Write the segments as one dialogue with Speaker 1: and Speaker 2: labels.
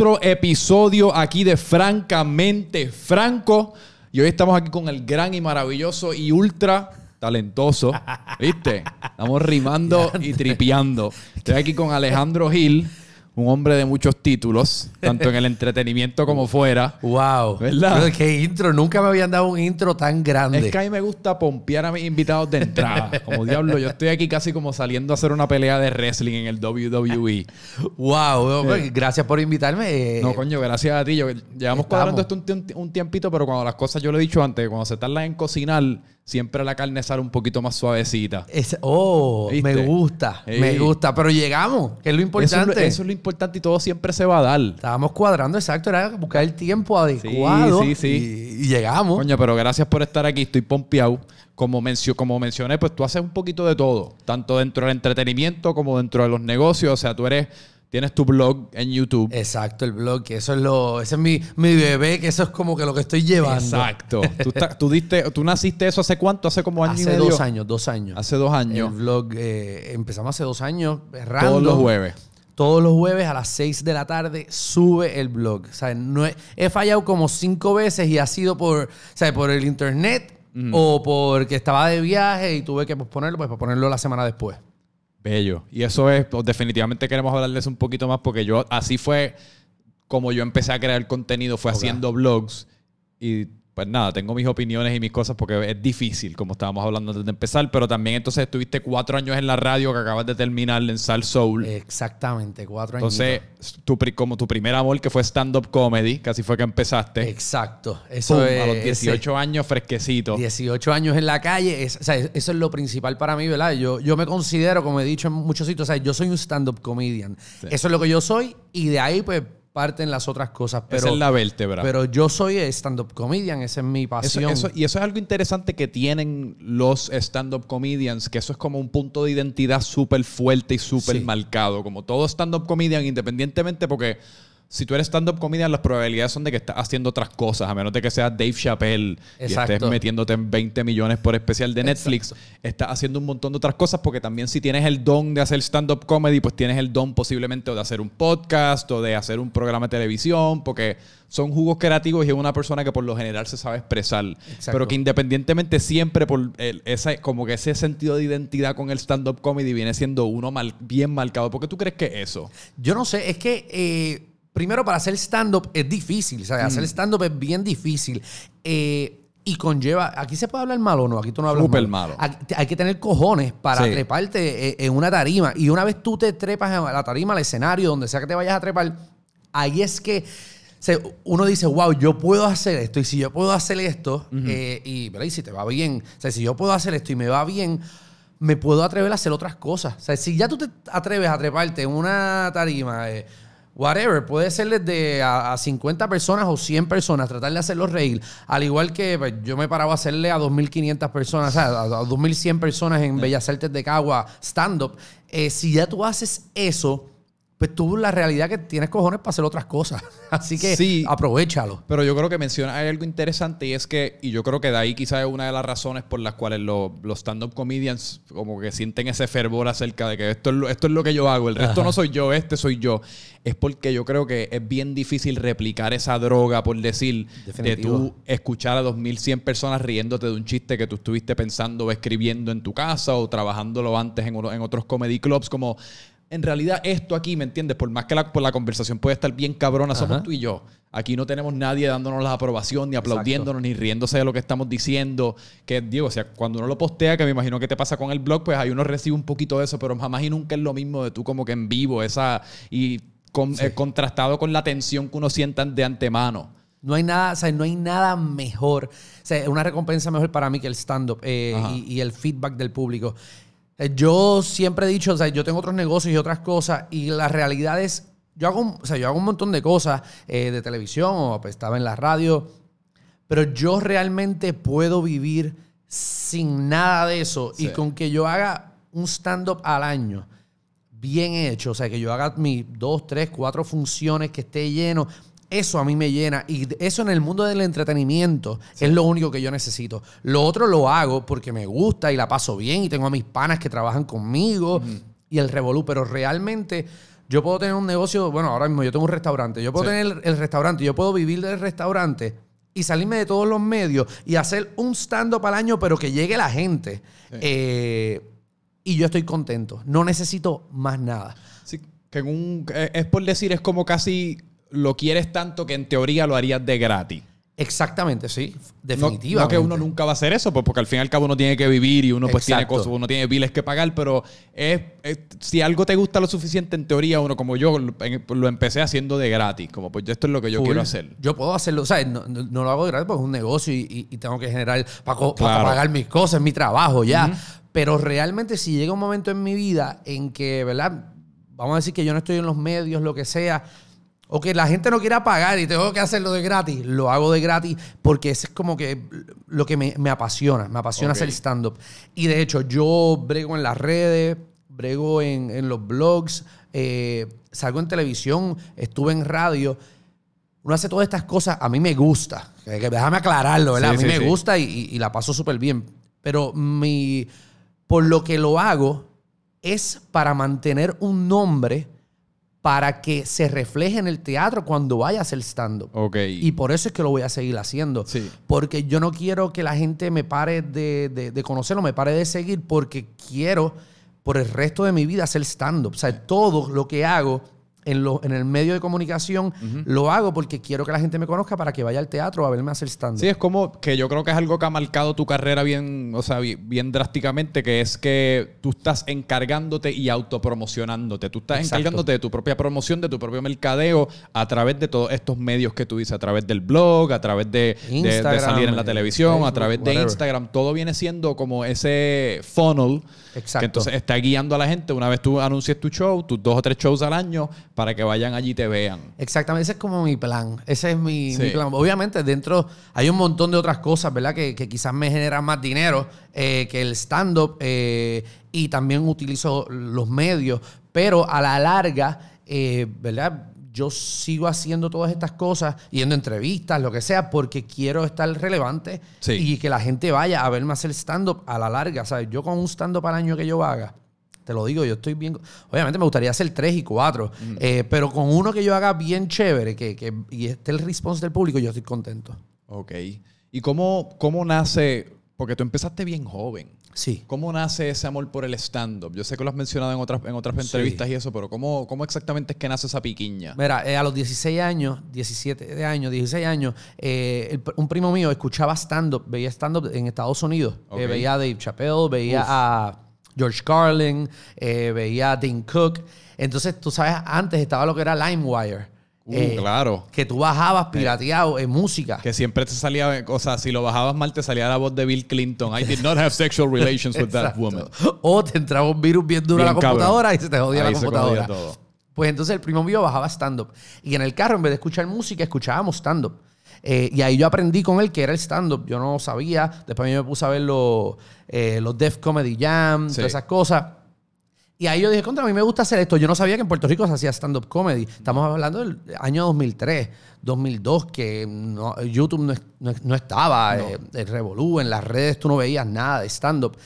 Speaker 1: otro episodio aquí de Francamente Franco. Y hoy estamos aquí con el gran y maravilloso y ultra talentoso. ¿Viste? Estamos rimando y tripeando. Estoy aquí con Alejandro Gil un hombre de muchos títulos, tanto en el entretenimiento como fuera.
Speaker 2: Wow. ¿Verdad? qué intro. Nunca me habían dado un intro tan grande.
Speaker 1: Es que a mí me gusta pompear a mis invitados de entrada. Como diablo, yo estoy aquí casi como saliendo a hacer una pelea de wrestling en el WWE.
Speaker 2: wow. Gracias por invitarme.
Speaker 1: No, coño, gracias a ti. llevamos cuadrando esto un, un, tiempito, pero cuando las cosas, yo lo he dicho antes, cuando se tardan en cocinar siempre la carne sale un poquito más suavecita.
Speaker 2: oh, me gusta, me gusta. Pero llegamos, que es lo importante.
Speaker 1: Eso es lo, importante y todo siempre se va a dar.
Speaker 2: Estábamos cuadrando, exacto, era buscar el tiempo adecuado. Sí, sí, Y, llegamos.
Speaker 1: Coño, pero gracias por estar aquí, estoy pompeado. Como, como mencioné, pues tú haces un poquito de todo, tanto dentro del entretenimiento como dentro de los negocios. O sea, tú eres Tienes tu blog en YouTube.
Speaker 2: Exacto, el blog, que eso es lo, ese es mi, mi bebé, que eso es como que lo que estoy llevando.
Speaker 1: Exacto. ¿Tú, tú, diste, ¿Tú naciste eso hace cuánto? ¿Hace como año
Speaker 2: hace dos años, dos años.
Speaker 1: Hace dos años.
Speaker 2: El blog, eh, empezamos hace dos años,
Speaker 1: Todos los jueves.
Speaker 2: Todos los jueves a las seis de la tarde sube el blog. O sea, no he, fallado como cinco veces y ha sido por, o por el internet o porque estaba de viaje y tuve que posponerlo, pues ponerlo la semana después.
Speaker 1: Bello. Y eso es, pues, definitivamente queremos hablarles un poquito más porque yo, así fue como yo empecé a crear contenido, fue haciendo blogs y pues nada, tengo mis opiniones y mis cosas porque es difícil, como estábamos hablando antes de empezar, pero también entonces estuviste cuatro años en la radio que acabas de terminar en Sal Soul.
Speaker 2: Exactamente, cuatro años.
Speaker 1: Entonces, tu, como tu primer amor que fue stand-up comedy, casi fue que empezaste.
Speaker 2: Exacto. Eso
Speaker 1: es, a los 18 años fresquecito.
Speaker 2: 18 años en la calle, o sea, eso es lo principal para mí, ¿verdad? Yo, yo me considero, como he dicho en muchos sitios, o sea, yo soy un stand-up comedian. Eso es lo que yo soy y de ahí pues parten las otras cosas. Pero,
Speaker 1: esa es la vértebra.
Speaker 2: Pero yo soy stand-up comedian, esa es mi pasión.
Speaker 1: y eso es algo interesante que tienen los stand-up comedians, que eso es como un punto de identidad súper fuerte y súper marcado. Como todo stand-up comedian, independientemente, porque si tú eres stand-up comedian, las probabilidades son de que estás haciendo otras cosas, a menos de que seas Dave Chappelle y estés metiéndote en 20 millones por especial de Netflix. Estás haciendo un montón de otras cosas porque también si tienes el don de hacer stand-up comedy, pues tienes el don posiblemente de hacer un podcast o de hacer un programa de televisión, porque son jugos creativos y es una persona que por lo general se sabe expresar. Pero que independientemente siempre por esa, como que ese sentido de identidad con el stand-up comedy viene siendo uno mal, bien marcado. ¿Por qué tú crees que eso?
Speaker 2: Yo no sé, es que... Eh, primero para hacer stand-up es difícil, o sea, hacer mm. stand-up es bien difícil. Eh, y conlleva, aquí se puede hablar malo o no, aquí tú no hablas
Speaker 1: Súper malo.
Speaker 2: Hay, que tener cojones para treparte eh, en una tarima. Y una vez tú te trepas en la tarima, al escenario, donde sea que te vayas a trepar, ahí es que uno dice, wow, yo puedo hacer esto. Y si yo puedo hacer esto, eh, y, y si te va bien, o sea, si yo puedo hacer esto y me va bien, me puedo atrever a hacer otras cosas. O sea, si ya tú te atreves a treparte en una tarima, whatever, puede ser desde a, 50 personas o 100 personas, tratar de hacerlos reír. Al igual que pues, yo me paraba a hacerle a 2.500 personas, o sea, a, 2.100 personas en Bellas Artes de Cagua stand-up. Eh, si ya tú haces eso, pues tú la realidad que tienes cojones para hacer otras cosas. Así que sí, aprovechalo.
Speaker 1: Pero yo creo que menciona hay algo interesante y es que, y yo creo que de ahí quizás es una de las razones por las cuales los, stand-up comedians como que sienten ese fervor acerca de que esto es lo, esto es lo que yo hago, el resto no soy yo, este soy yo. Es porque yo creo que es bien difícil replicar esa droga, por decir, de tú escuchar a 2100 personas riéndote de un chiste que tú estuviste pensando o escribiendo en tu casa o trabajándolo antes en, en otros comedy clubs, como en realidad esto aquí, ¿me entiendes? Por más que la, por la conversación puede estar bien cabrona, somos tú y yo. Aquí no tenemos nadie dándonos la aprobación, ni aplaudiéndonos, ni riéndose de lo que estamos diciendo. Que, digo, o sea, cuando uno lo postea, que me imagino que te pasa con el blog, pues ahí uno recibe un poquito de eso, pero jamás y nunca es lo mismo de tú como que en vivo, esa... Y eh, contrastado con la tensión que uno sienta de antemano.
Speaker 2: No hay nada, o sea, no hay nada mejor, o sea, una recompensa mejor para mí que el stand-up eh, y, y, el feedback del público. Eh, yo siempre he dicho, o sea, yo tengo otros negocios y otras cosas, y la realidad es, yo hago, o sea, yo hago un montón de cosas eh, de televisión o pues, estaba en la radio, pero yo realmente puedo vivir sin nada de eso. Y con que yo haga un stand-up al año bien hecho, o sea, que yo haga mis dos, tres, cuatro funciones, que esté lleno eso a mí me llena. Y eso en el mundo del entretenimiento es lo único que yo necesito. Lo otro lo hago porque me gusta y la paso bien y tengo a mis panas que trabajan conmigo y el revolú. Pero realmente Yo puedo tener un negocio, bueno, ahora mismo yo tengo un restaurante. Yo puedo tener el, restaurante, yo puedo vivir del restaurante y salirme de todos los medios y hacer un stand-up al año, pero que llegue la gente. Eh, y yo estoy contento. No necesito más nada.
Speaker 1: Sí, que un, eh, es por decir, es como casi lo quieres tanto que en teoría lo harías de gratis.
Speaker 2: Exactamente, sí. Definitivamente.
Speaker 1: no que uno nunca va a hacer eso, pues porque al fin y al cabo uno tiene que vivir y uno pues tiene cosas, uno tiene biles que pagar, pero es, es- si algo te gusta lo suficiente, en teoría uno como yo lo, empecé haciendo de gratis, como pues esto es lo que yo
Speaker 2: Full.
Speaker 1: quiero hacer.
Speaker 2: Yo puedo hacerlo, o sea, no, no- no lo hago de gratis porque es un negocio y, y- y tengo que generar para,
Speaker 1: Claro.
Speaker 2: pagar mis cosas, mi trabajo ya. Pero realmente si llega un momento en mi vida en que, ¿verdad? Vamos a decir que yo no estoy en los medios, lo que sea, o que la gente no quiera pagar y tengo que hacerlo de gratis, lo hago de gratis porque ese es como que lo que me, me apasiona, me apasiona hacer stand-up. Y de hecho, yo brego en las redes, brego en, en los blogs, eh, salgo en televisión, estuve en radio. Uno hace todas estas cosas, a mí me gusta. Que- que déjame aclararlo, ¿verdad?
Speaker 1: Sí,
Speaker 2: a mí
Speaker 1: sí,
Speaker 2: me
Speaker 1: sí.
Speaker 2: gusta y, y- y la paso súper bien. Pero mi, por lo que lo hago es para mantener un nombre para que se refleje en el teatro cuando vaya a hacer stand-up.
Speaker 1: Ok.
Speaker 2: Y por eso es que lo voy a seguir haciendo.
Speaker 1: Sí.
Speaker 2: Porque yo no quiero que la gente me pare de, de, de conocerlo, me pare de seguir, porque quiero por el resto de mi vida hacer stand-up. O sea, todo lo que hago en, lo- en el medio de comunicación lo hago porque quiero que la gente me conozca para que vaya al teatro a verme hacer stand-up.
Speaker 1: Sí, es como que yo creo que es algo que ha marcado tu carrera bien, o sea, bi- bien, drásticamente, que es que tú estás encargándote y autopromocionándote. Tú estás
Speaker 2: Exacto.
Speaker 1: encargándote de tu propia promoción, de tu propio mercadeo, a través de todos estos medios que tú dices, a través del blog, a través de, de- de
Speaker 2: Instagram,
Speaker 1: salir en la
Speaker 2: eh,
Speaker 1: televisión, a través de
Speaker 2: whatever.
Speaker 1: Instagram. Todo viene siendo como ese funnel
Speaker 2: Exacto.
Speaker 1: que entonces está guiando a la gente. Una vez tú anuncies tu show, tus dos o tres shows al año, para que vayan allí y te vean.
Speaker 2: Exactamente, ese es como mi plan. Ese es mi,
Speaker 1: Sí.
Speaker 2: mi plan. Obviamente, dentro hay un montón de otras cosas, ¿verdad? Que, que quizás me generan más dinero eh, que el stand-up eh, y también utilizo los medios, pero a la larga, eh, ¿verdad? Yo sigo haciendo todas estas cosas, yendo a entrevistas, lo que sea, porque quiero estar relevante
Speaker 1: Sí.
Speaker 2: y que la gente vaya a verme hacer stand-up a la larga. ¿sabes? Yo con un stand-up al año que yo haga, te lo digo, yo estoy bien. Obviamente me gustaría hacer tres y cuatro, eh, pero con uno que yo haga bien chévere que, que- y esté el response del público, yo estoy contento.
Speaker 1: Ok. ¿Y cómo, cómo nace? Porque tú empezaste bien joven.
Speaker 2: Sí.
Speaker 1: ¿Cómo nace ese amor por el stand-up? Yo sé que lo has mencionado en otras, en otras entrevistas y eso, pero ¿cómo, ¿cómo exactamente es que nace esa piquiña?
Speaker 2: Mira, eh, a los 16 años, 17 de años, 16 años, eh, el un primo mío escuchaba stand-up, veía stand-up en Estados Unidos. Eh, veía a Dave Chappelle, veía a George Carlin, eh, veía a Dean Cook. Entonces, tú sabes, antes estaba lo que era LimeWire.
Speaker 1: Uh,
Speaker 2: eh,
Speaker 1: claro.
Speaker 2: Que tú bajabas pirateado en música.
Speaker 1: Que siempre te salía, o sea, si lo bajabas mal, te salía la voz de Bill Clinton. I did not have sexual relations with that woman.
Speaker 2: O te entraba un virus bien duro a la
Speaker 1: cabrón.
Speaker 2: computadora y se te jodía
Speaker 1: Ahí
Speaker 2: la
Speaker 1: se
Speaker 2: computadora.
Speaker 1: jodía todo.
Speaker 2: Pues entonces el primo mío bajaba stand-up. Y en el carro, en vez de escuchar música, escuchábamos stand-up. Eh, y ahí yo aprendí con él que era el stand-up. Yo no sabía. Después yo me puse a ver los, eh, los Def Comedy Jam,
Speaker 1: Sí.
Speaker 2: todas esas cosas. Y ahí yo dije, contra, a mí me gusta hacer esto. Yo no sabía que en Puerto Rico se hacía stand-up comedy. Estamos hablando del año 2003, 2002, que no- YouTube no, no- no estaba, eh, el Revolú, en las redes tú no veías nada de stand-up.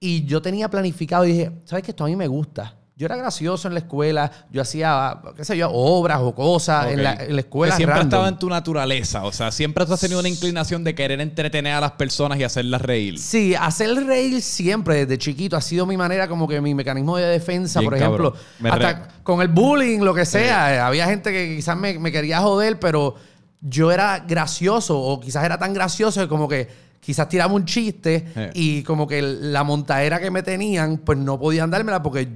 Speaker 2: Y yo tenía planificado y dije, ¿sabes qué? Esto a mí me gusta. Yo era gracioso en la escuela, yo hacía, qué sé yo, obras o cosas en, la,
Speaker 1: Ok.
Speaker 2: en la escuela.
Speaker 1: Que siempre
Speaker 2: random.
Speaker 1: estaba en tu naturaleza. O sea, siempre tú has tenido una inclinación de querer entretener a las personas y hacerlas reír.
Speaker 2: Sí, hacer reír siempre desde chiquito ha sido mi manera, como que mi mecanismo de defensa,
Speaker 1: Bien
Speaker 2: por ejemplo. hasta con el bullying, lo que sea. Había gente que quizás me, me quería joder, pero yo era gracioso, o quizás era tan gracioso que como que quizás tiraba un chiste y como que la montadera que me tenían, pues no podían dármela porque.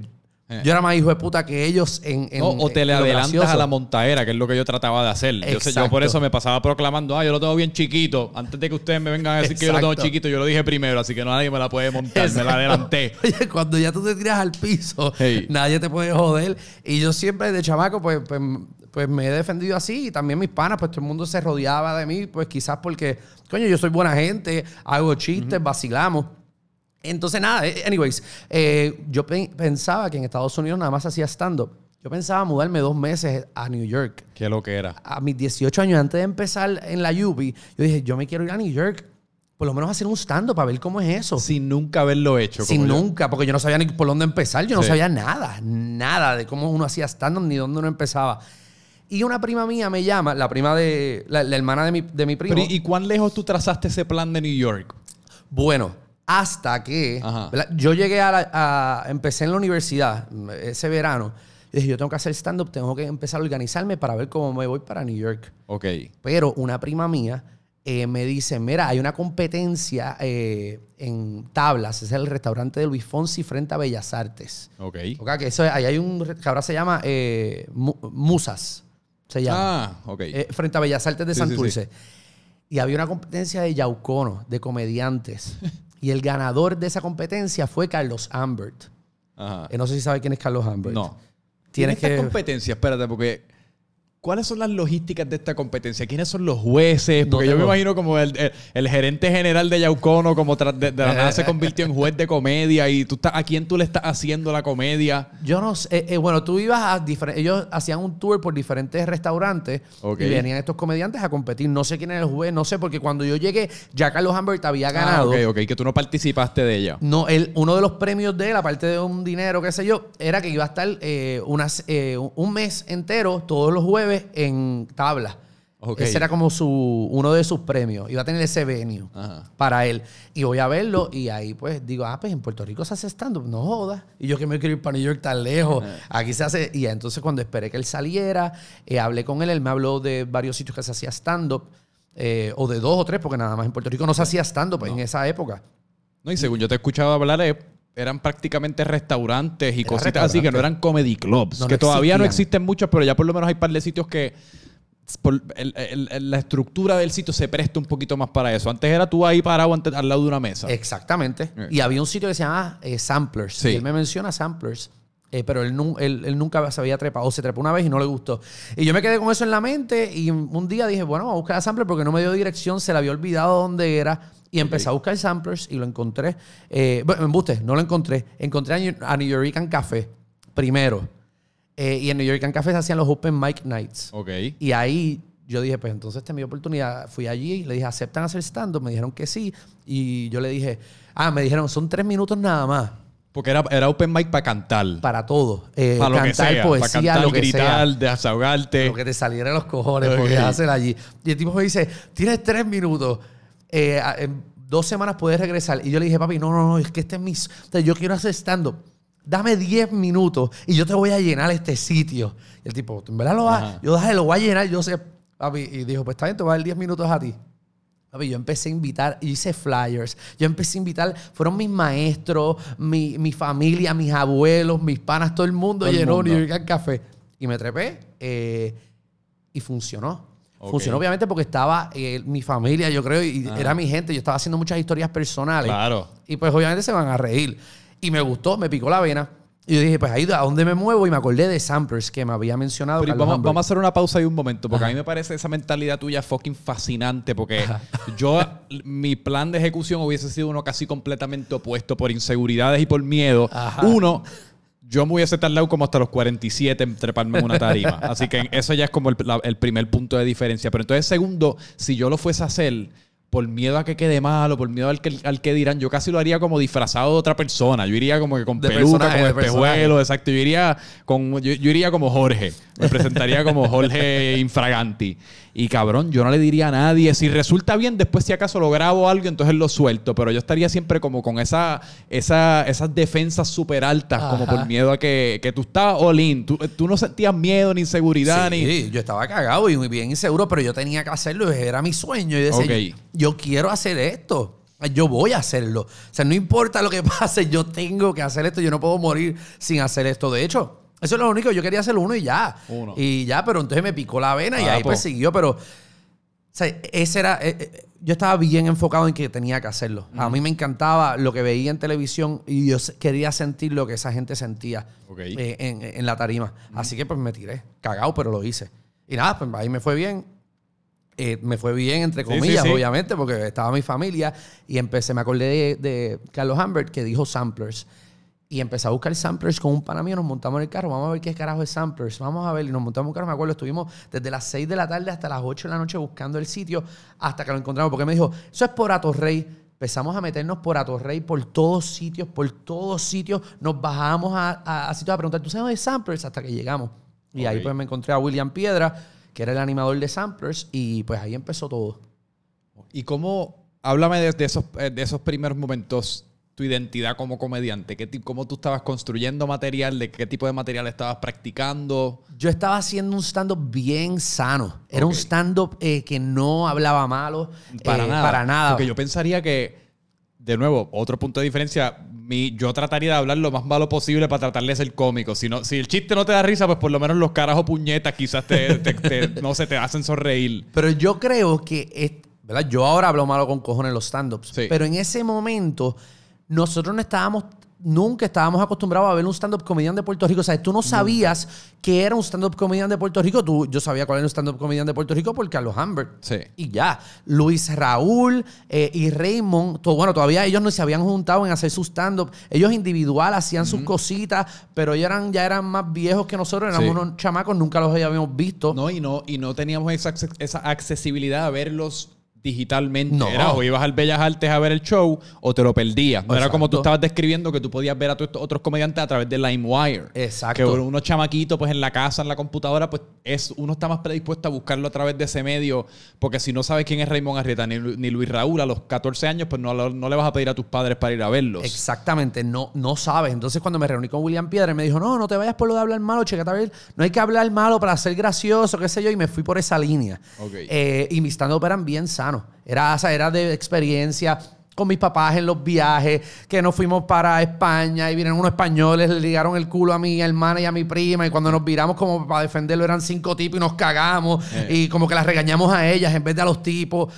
Speaker 2: Yo era más hijo de puta que ellos en. en
Speaker 1: No, o te le adelantas
Speaker 2: gracioso.
Speaker 1: a la montaera, que es lo que yo trataba de hacer. Yo, sé- yo por eso me pasaba proclamando, ah, yo lo tengo bien chiquito. Antes de que ustedes me vengan a decir que yo lo tengo chiquito, yo lo dije primero, así que no nadie me la puede montar, me la adelanté.
Speaker 2: Oye, cuando ya tú te tiras al piso,
Speaker 1: Hey.
Speaker 2: nadie te puede joder. Y yo siempre de chamaco, pues, pues, pues me he defendido así. Y también mis panas, pues todo el mundo se rodeaba de mí, pues quizás porque, coño, yo soy buena gente, hago chistes, vacilamos. Entonces, nada, eh, anyways, eh, yo pe- pensaba que en Estados Unidos nada más hacía stand-up. Yo pensaba mudarme dos meses a New York.
Speaker 1: Qué lo que era.
Speaker 2: A mis 18 años, antes de empezar en la UBI, yo dije, yo me quiero ir a New York por lo menos hacer un stand-up para ver cómo es eso.
Speaker 1: Sin nunca haberlo hecho.
Speaker 2: Sin
Speaker 1: yo.
Speaker 2: nunca, porque yo no sabía ni por dónde empezar, yo no
Speaker 1: Sí.
Speaker 2: sabía nada, nada de cómo uno hacía stand-up ni dónde uno empezaba. Y una prima mía me llama, la prima de, la, la hermana de mi, de mi primo.
Speaker 1: Pero, ¿y cuán lejos tú trazaste ese plan de New York?
Speaker 2: Bueno, hasta que yo llegué a, la- a- empecé en la universidad ese verano. Y dije, yo tengo que hacer stand-up, tengo que empezar a organizarme para ver cómo me voy para New York.
Speaker 1: Ok.
Speaker 2: Pero una prima mía eh, me dice, mira, hay una competencia eh, en tablas, es el restaurante de Luis Fonsi frente a Bellas Artes.
Speaker 1: Ok.
Speaker 2: Ok, que eso, es- ahí hay un que ahora se llama eh, Mu- Musas, se llama.
Speaker 1: Ah, ok.
Speaker 2: Eh, frente a Bellas Artes de
Speaker 1: Sí, sí,
Speaker 2: Santurce. Y había una competencia de Yaucono, de comediantes. y el ganador de esa competencia fue Carlos Ambert.
Speaker 1: Ajá.
Speaker 2: Eh, no sé si sabe quién es Carlos Ambert.
Speaker 1: No.
Speaker 2: Tienes
Speaker 1: Tienes
Speaker 2: que-
Speaker 1: competencia, espérate, porque ¿cuáles son las logísticas de esta competencia? ¿Quiénes son los jueces?
Speaker 2: No
Speaker 1: Porque yo me imagino como el, el- el gerente general de Yaucono, como tras de, de la nada se convirtió en juez de comedia y tú estás, ¿a quién tú le estás haciendo la comedia?
Speaker 2: Yo no sé. eh, eh, bueno, tú ibas a diferentes. Ellos hacían un tour por diferentes restaurantes y venían estos comediantes a competir. No sé quién era el juez, no sé, porque cuando yo llegué, ya Carlos Ambert había ganado.
Speaker 1: Ah, ok, ok, que tú no participaste de ella.
Speaker 2: No, él, uno de los premios de él, aparte de un dinero, qué sé yo, era que iba a estar eh, unas, eh, un mes entero, todos los jueves, en tabla.
Speaker 1: Ok.
Speaker 2: Ese era como su, uno de sus premios. Iba a tener ese
Speaker 1: Ajá.
Speaker 2: para él. Y voy a verlo y ahí pues digo, ah, pues en Puerto Rico se hace stand-up, no jodas. Y yo que me quiero ir para New York tan lejos. Aquí se hace... Y entonces cuando esperé que él saliera, eh, hablé con él, él me habló de varios sitios que se hacía stand-up. eh, o de dos o tres, porque nada más en Puerto Rico no se hacía stand-up en esa época.
Speaker 1: No, y según yo te he escuchado hablar, eh, eran prácticamente restaurantes y
Speaker 2: Era
Speaker 1: cositas así que no eran comedy clubs.
Speaker 2: No,
Speaker 1: que
Speaker 2: no
Speaker 1: todavía no existen muchos, pero ya por lo menos hay un par de sitios que por el- el- el- la estructura del sitio se presta un poquito más para eso. Antes era tú ahí parado al lado de una mesa.
Speaker 2: Exactamente.
Speaker 1: Eh.
Speaker 2: Y había un sitio que se llama eh, Samplers.
Speaker 1: Sí.
Speaker 2: Y él me menciona Samplers. eh, pero él, nu- él- él nunca se había trepado. O se trepó una vez y no le gustó. Y yo me quedé con eso en la mente. Y un día dije, bueno, vamos a buscar a Samplers porque no me dio dirección. Se le había olvidado dónde era. Y empecé a buscar Samplers y lo encontré. Eh, bueno, embuste, no lo encontré. Encontré a New, Yorican Café primero. Eh, y en New Yorican Café se hacían los Open Mic Nights.
Speaker 1: Ok.
Speaker 2: Y ahí yo dije, pues entonces esta es mi oportunidad. Fui allí y le dije, ¿aceptan hacer stand-up? Me dijeron que sí. Y yo le dije, ah, me dijeron, son tres minutos nada más
Speaker 1: Porque era, era open mic para cantar.
Speaker 2: para todo. Eh,
Speaker 1: para lo que
Speaker 2: cantar
Speaker 1: sea.
Speaker 2: poesía,
Speaker 1: para cantar,
Speaker 2: lo que
Speaker 1: gritar,
Speaker 2: sea.
Speaker 1: desahogarte.
Speaker 2: Lo que te saliera de los cojones,
Speaker 1: Ok.
Speaker 2: podías hacer allí. Y el tipo me dice, tienes tres minutos. Eh, en dos semanas puedes regresar. Y yo le dije, papi, no, no, no, es que este es mi... o sea, yo quiero hacer stand-up. Dame 10 minutos y yo te voy a llenar este sitio. Y el tipo, ¿en verdad lo vas? Yo dale, lo voy a llenar, yo sé. Papi, y dijo, pues está bien, te voy a dar 10 minutos a ti. Papi, yo empecé a invitar, hice flyers, yo empecé a invitar, fueron mis maestros, mi, mi familia, mis abuelos, mis panas, todo el mundo
Speaker 1: Todo el
Speaker 2: llenó
Speaker 1: mundo.
Speaker 2: New York Café. Y me trepé eh, y funcionó. Funcionó obviamente porque estaba eh, mi familia, yo creo, y
Speaker 1: Ajá.
Speaker 2: era mi gente. Yo estaba haciendo muchas historias personales.
Speaker 1: Claro.
Speaker 2: Y pues obviamente se van a reír. Y me gustó, me picó la vena. Y yo dije, pues ahí, ¿a dónde me muevo? Y me acordé de Samplers que me había mencionado.
Speaker 1: Pero vamos, vamos a hacer una pausa ahí un momento, porque a mí me parece esa mentalidad tuya fucking fascinante, porque yo, mi plan de ejecución hubiese sido uno casi completamente opuesto por inseguridades y por miedo.
Speaker 2: Ajá.
Speaker 1: Uno, yo me hubiese tardado como hasta los 47 en treparme en una tarima. Así que eso ya es como el, la- el primer punto de diferencia. Pero entonces, segundo, si yo lo fuese a hacer por miedo a que quede malo, por miedo al que, al que dirán, yo casi lo haría como disfrazado de otra persona. Yo iría como que con
Speaker 2: De
Speaker 1: peluca, con espejuelos, exacto. Yo iría, con, yo, yo iría como Jorge. Me presentaría como Jorge Infraganti. Y cabrón, yo no le diría a nadie. Si resulta bien, después si acaso lo grabo algo, entonces lo suelto. Pero yo estaría siempre como con esa, esa, esas defensas súper altas, como por miedo a que, que tú estabas all in. Tú, tú no sentías miedo ni inseguridad ni...
Speaker 2: Sí, yo estaba cagado y muy bien inseguro, pero yo tenía que hacerlo, era mi sueño. Y decía,
Speaker 1: Ok.
Speaker 2: yo quiero hacer esto. Yo voy a hacerlo. O sea, no importa lo que pase, yo tengo que hacer esto. Yo no puedo morir sin hacer esto. De hecho, eso es lo único. Yo quería hacer uno y ya.
Speaker 1: Uno.
Speaker 2: Y ya, pero entonces me picó la vena y
Speaker 1: Ah,
Speaker 2: ahí pues siguió. Pero, o sea, ese era. eh, eh, yo estaba bien enfocado en que tenía que hacerlo. A mí me encantaba lo que veía en televisión y yo quería sentir lo que esa gente sentía
Speaker 1: Ok.
Speaker 2: eh, en, en la tarima. Así que pues me tiré. Cagado, pero lo hice. Y nada, pues ahí me fue bien. Eh, me fue bien, entre
Speaker 1: Sí, sí,
Speaker 2: comillas,
Speaker 1: sí.
Speaker 2: obviamente, porque estaba mi familia. Y empecé, me acordé de, de Carlos Humbert que dijo samplers. Y empecé a buscar samplers con un pana mío, nos montamos en el carro, vamos a ver qué carajo es samplers, vamos a ver, y nos montamos en un carro, me acuerdo, estuvimos desde las 6 de la tarde hasta las 8 de la noche buscando el sitio hasta que lo encontramos, porque me dijo, eso es por Atorrey. Empezamos a meternos por Atorrey, por todos sitios, por todos sitios, nos bajamos a, a, a sitios a preguntar, ¿tú sabes de samplers? Hasta que llegamos. Y ahí pues me encontré a William Piedra, que era el animador de samplers, y pues ahí empezó todo.
Speaker 1: ¿Y cómo, háblame de, de esos, eh, de esos primeros momentos, tu identidad como comediante? ¿Qué, ¿Cómo tú estabas construyendo material? ¿De qué tipo de material estabas practicando?
Speaker 2: Yo estaba haciendo un stand-up bien sano. Era un stand-up eh, que no hablaba malo.
Speaker 1: Para
Speaker 2: eh,
Speaker 1: nada.
Speaker 2: Para nada.
Speaker 1: Porque yo pensaría que, de nuevo, otro punto de diferencia, mi, yo trataría de hablar lo más malo posible para tratar de ser cómico. Si, no, si el chiste no te da risa, pues por lo menos los caras o puñetas quizás te, te- te- no se te hacen sonreír.
Speaker 2: Pero yo creo que, es- ¿verdad? Yo ahora hablo malo con cojones en los stand-ups.
Speaker 1: Sí.
Speaker 2: Pero en ese momento, nosotros no estábamos, nunca estábamos acostumbrados a ver un stand-up comedian de Puerto Rico. O sea, tú no sabías que era un stand-up comedian de Puerto Rico. Tú, yo sabía cuál era un stand-up comedian de Puerto Rico por Carlos Humbert.
Speaker 1: Sí.
Speaker 2: Y ya. Luis Raúl eh, y Raymond, to- bueno, todavía ellos no se habían juntado en hacer su stand-up. Ellos individual hacían sus cositas, pero ellos eran, ya eran más viejos que nosotros, éramos
Speaker 1: Sí.
Speaker 2: unos chamacos, nunca los habíamos visto.
Speaker 1: No, y no, y no teníamos esa, esa accesibilidad a verlos digitalmente.
Speaker 2: No.
Speaker 1: Era o ibas al Bellas Artes a ver el show o te lo perdías. No era como tú estabas describiendo que tú podías ver a todos estos otros comediantes a través de LimeWire.
Speaker 2: Exacto.
Speaker 1: Que unos chamaquitos pues en la casa, en la computadora, pues es, uno está más predispuesto a buscarlo a través de ese medio porque si no sabes quién es Raymond Arrieta ni, ni Luis Raúl a los 14 años, pues no, no le vas a pedir a tus padres para ir a verlos.
Speaker 2: Exactamente, no, no sabes. Entonces, cuando me reuní con William Piedra, me dijo: No, no te vayas por lo de hablar malo, checate a ver. No hay que hablar malo para ser gracioso, qué sé yo. Y me fui por esa línea. Eh, y mis stand-up eran bien sanos. Era, o sea, era de experiencia con mis papás en los viajes, que nos fuimos para España y vinieron unos españoles, le ligaron el culo a mi hermana y a mi prima y cuando nos viramos como para defenderlo eran cinco tipos y nos cagamos
Speaker 1: Eh.
Speaker 2: y como que las regañamos a ellas en vez de a los tipos.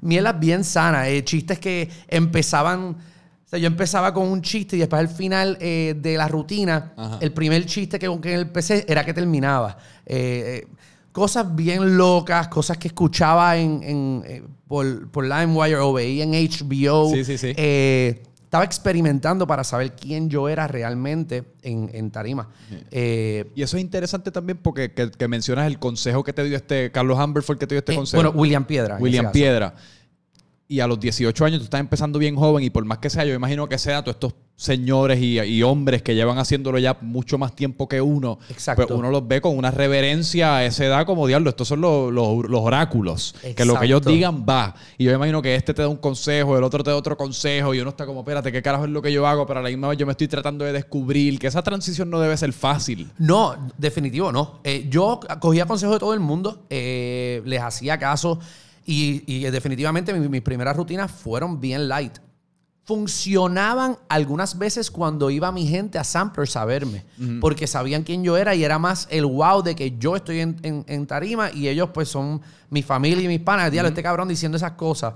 Speaker 2: Mielas bien sanas, eh, chistes que empezaban... O sea, yo empezaba con un chiste y después al final eh, de la rutina,
Speaker 1: Ajá.
Speaker 2: el primer chiste que, que empecé era que terminaba. Eh, eh, cosas bien locas, cosas que escuchaba en, en, eh, por, por LimeWire o veía en HBO.
Speaker 1: Sí, sí, sí.
Speaker 2: Eh, estaba experimentando para saber quién yo era realmente en, en tarima. Eh,
Speaker 1: Y eso es interesante también porque que, que mencionas el consejo que te dio este Carlos el que te dio este
Speaker 2: eh,
Speaker 1: consejo.
Speaker 2: bueno, William Piedra.
Speaker 1: William
Speaker 2: caso.
Speaker 1: Y a los 18 años tú estás empezando bien joven y por más que sea, yo imagino que sea todos estos señores y, y hombres que llevan haciéndolo ya mucho más tiempo que uno.
Speaker 2: Exacto.
Speaker 1: Pues uno los ve con una reverencia a esa edad como diablo. Estos son los, los- los oráculos. Que lo que ellos digan va. Y yo imagino que este te da un consejo, el otro te da otro consejo y uno está como, espérate, ¿qué carajo es lo que yo hago? Pero a la misma vez yo me estoy tratando de descubrir que esa transición no debe ser fácil.
Speaker 2: No, definitivo no. Eh, yo cogía consejos de todo el mundo, eh, les hacía caso y, y definitivamente mi- mis primeras rutinas fueron bien light. Funcionaban algunas veces cuando iba mi gente a Samplers a verme, porque sabían quién yo era y era más el wow de que yo estoy en, en- en tarima y ellos pues son mi familia y mis panas. Diablo, este cabrón diciendo esas cosas.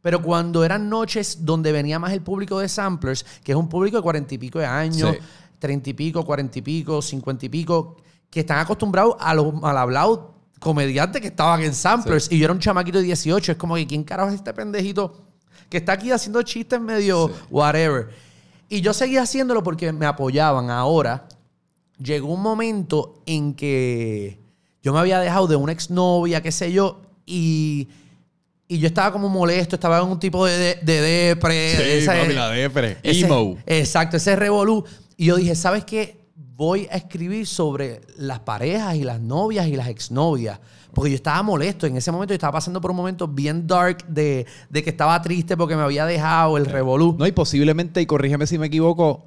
Speaker 2: Pero cuando eran noches donde venía más el público de Samplers, que es un público de cuarenta y pico de años,
Speaker 1: Sí.
Speaker 2: treinta y pico, cuarenta y pico, cincuenta y pico, que están acostumbrados a los mal hablados comediantes que estaban en Samplers. Y yo era un chamaquito de 18. Es como que, ¿quién carajo es este pendejito que está aquí haciendo chistes medio whatever? Y yo seguía haciéndolo porque me apoyaban. Ahora, llegó un momento en que yo me había dejado de una exnovia, qué sé yo, y, y yo estaba como molesto, estaba en un tipo de, de, de depre.
Speaker 1: Sí,
Speaker 2: de esa-
Speaker 1: papi, la depre.
Speaker 2: ese-
Speaker 1: Emo.
Speaker 2: Exacto, ese revolú. Y yo dije, ¿sabes qué? Voy a escribir sobre las parejas y las novias y las exnovias. Porque yo estaba molesto. En ese momento yo estaba pasando por un momento bien dark de, de que estaba triste porque me había dejado el revolú.
Speaker 1: No, y posiblemente, y corrígeme si me equivoco,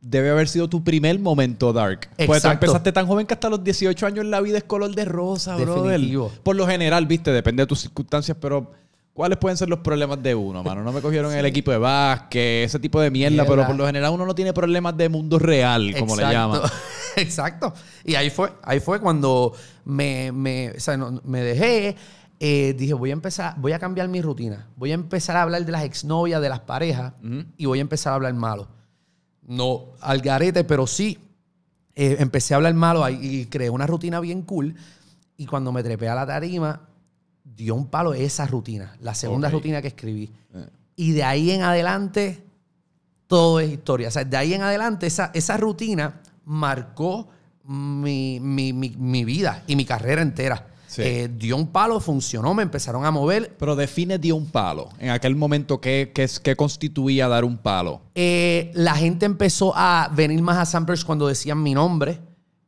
Speaker 1: debe haber sido tu primer momento dark. Porque tú
Speaker 2: Exacto.
Speaker 1: empezaste tan joven que hasta los 18 años la vida es color de rosa,
Speaker 2: Definitivo.
Speaker 1: brother. Por lo general, viste, depende de tus circunstancias, pero ¿cuáles pueden ser los problemas de uno, mano? No me cogieron el equipo de básquet, ese tipo de mierda,
Speaker 2: Mierda.
Speaker 1: pero por lo general uno no tiene problemas de mundo real, como le llaman.
Speaker 2: Exacto. Y ahí fue, ahí fue cuando me, me, o sea, no- me dejé. eh, dije, voy a empezar, voy a cambiar mi rutina. Voy a empezar a hablar de las exnovias, de las parejas, y voy a empezar a hablar malo. No al garete, pero sí. eh, empecé a hablar malo y creé una rutina bien cool. Y cuando me trepé a la tarima, dio un palo esa rutina, la segunda rutina que escribí.
Speaker 1: Eh.
Speaker 2: Y de ahí en adelante, todo es historia. O sea, de ahí en adelante, esa, esa rutina marcó mi, mi- mi- mi vida y mi carrera entera.
Speaker 1: Sí.
Speaker 2: Eh, dio un palo, funcionó, me empezaron a mover.
Speaker 1: Pero define dio un palo. En aquel momento, ¿qué, qué, qué constituía dar un palo?
Speaker 2: Eh, la gente empezó a venir más a Samplers cuando decían mi nombre,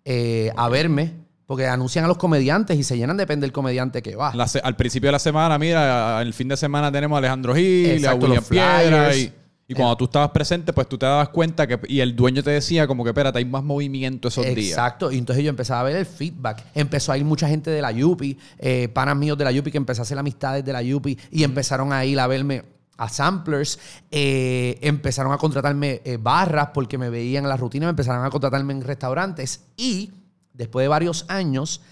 Speaker 2: eh, a verme, porque anuncian a los comediantes y se llenan depende del comediante que va.
Speaker 1: La al principio de la semana, mira, el fin de semana tenemos a Alejandro Gil,
Speaker 2: Exacto,
Speaker 1: a William Piedra. Y, y cuando tú estabas presente, pues tú te dabas cuenta que. Y el dueño te decía, como que, espérate, hay más movimiento esos días.
Speaker 2: Exacto, y entonces yo empezaba a ver el feedback. Empezó a ir mucha gente de la Yupi, eh, panas míos de la Yupi que empecé a hacer amistades de la Yupi y empezaron a ir a verme a samplers, eh, empezaron a contratarme eh, barras porque me veían en la rutina, me empezaron a contratarme en restaurantes y después de varios años,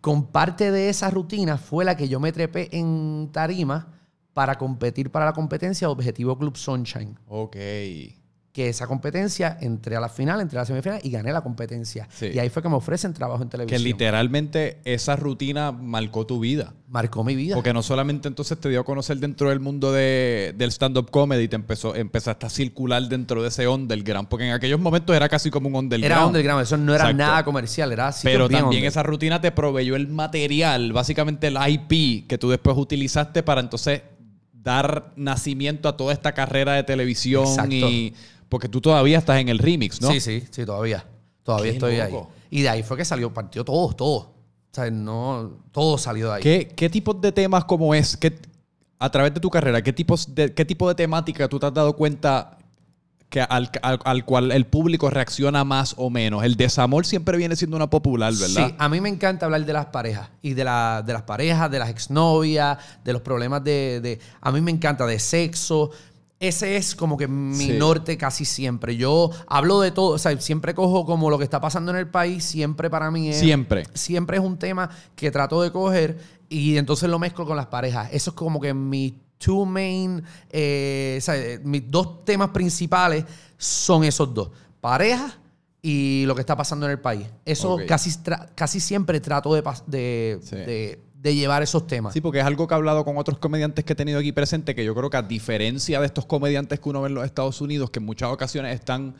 Speaker 2: con parte de esa rutina fue la que yo me trepé en tarima para competir para la competencia Objetivo Club Sunshine
Speaker 1: Ok.
Speaker 2: Que esa competencia entré a la final, entré a la semifinal y gané la competencia.
Speaker 1: Sí.
Speaker 2: Y ahí fue que me ofrecen trabajo en
Speaker 1: Que
Speaker 2: televisión.
Speaker 1: literalmente esa rutina marcó tu vida.
Speaker 2: Marcó mi vida.
Speaker 1: Porque no solamente entonces te dio a conocer dentro del mundo de- del stand-up comedy, te empezó, empezaste a circular dentro de ese underground, porque en aquellos momentos era casi como un underground.
Speaker 2: Era underground, eso no era
Speaker 1: Exacto.
Speaker 2: nada comercial, era así.
Speaker 1: Pero también esa rutina te proveyó el material, básicamente el IP, que tú después utilizaste para entonces dar nacimiento a toda esta carrera de televisión
Speaker 2: Exacto.
Speaker 1: y... Porque tú todavía estás en el remix, ¿no?
Speaker 2: Sí, sí, sí, todavía. Todavía
Speaker 1: Qué
Speaker 2: estoy
Speaker 1: loco.
Speaker 2: ahí. Y de ahí fue que salió, partió todo, todo. O sea, no, todo salió de ahí.
Speaker 1: ¿Qué, qué tipos de temas como es? ¿Qué, a través de tu carrera, ¿qué, tipos de, ¿qué tipo de temática tú te has dado cuenta que al, al- al cual el público reacciona más o menos? El desamor siempre viene siendo una popular, ¿verdad?
Speaker 2: Sí, a mí me encanta hablar de las parejas y de, la, de las parejas, de las exnovias, de los problemas de, de- A mí me encanta de sexo. Ese es como que mi
Speaker 1: Sí.
Speaker 2: norte casi siempre. Yo hablo de todo, o sea, siempre cojo como lo que está pasando en el país, siempre para mí es...
Speaker 1: Siempre.
Speaker 2: Siempre es un tema que trato de coger y entonces lo mezclo con las parejas. Eso es como que mi two main, eh, o sea, eh, mis dos temas principales son esos dos. Parejas y lo que está pasando en el país. Eso casi, casi siempre trato de, pas- de,
Speaker 1: Sí.
Speaker 2: de- de llevar esos temas.
Speaker 1: Sí, porque es algo que he hablado con otros comediantes que he tenido aquí presente, que yo creo que a diferencia de estos comediantes que uno ve en los Estados Unidos, que en muchas ocasiones están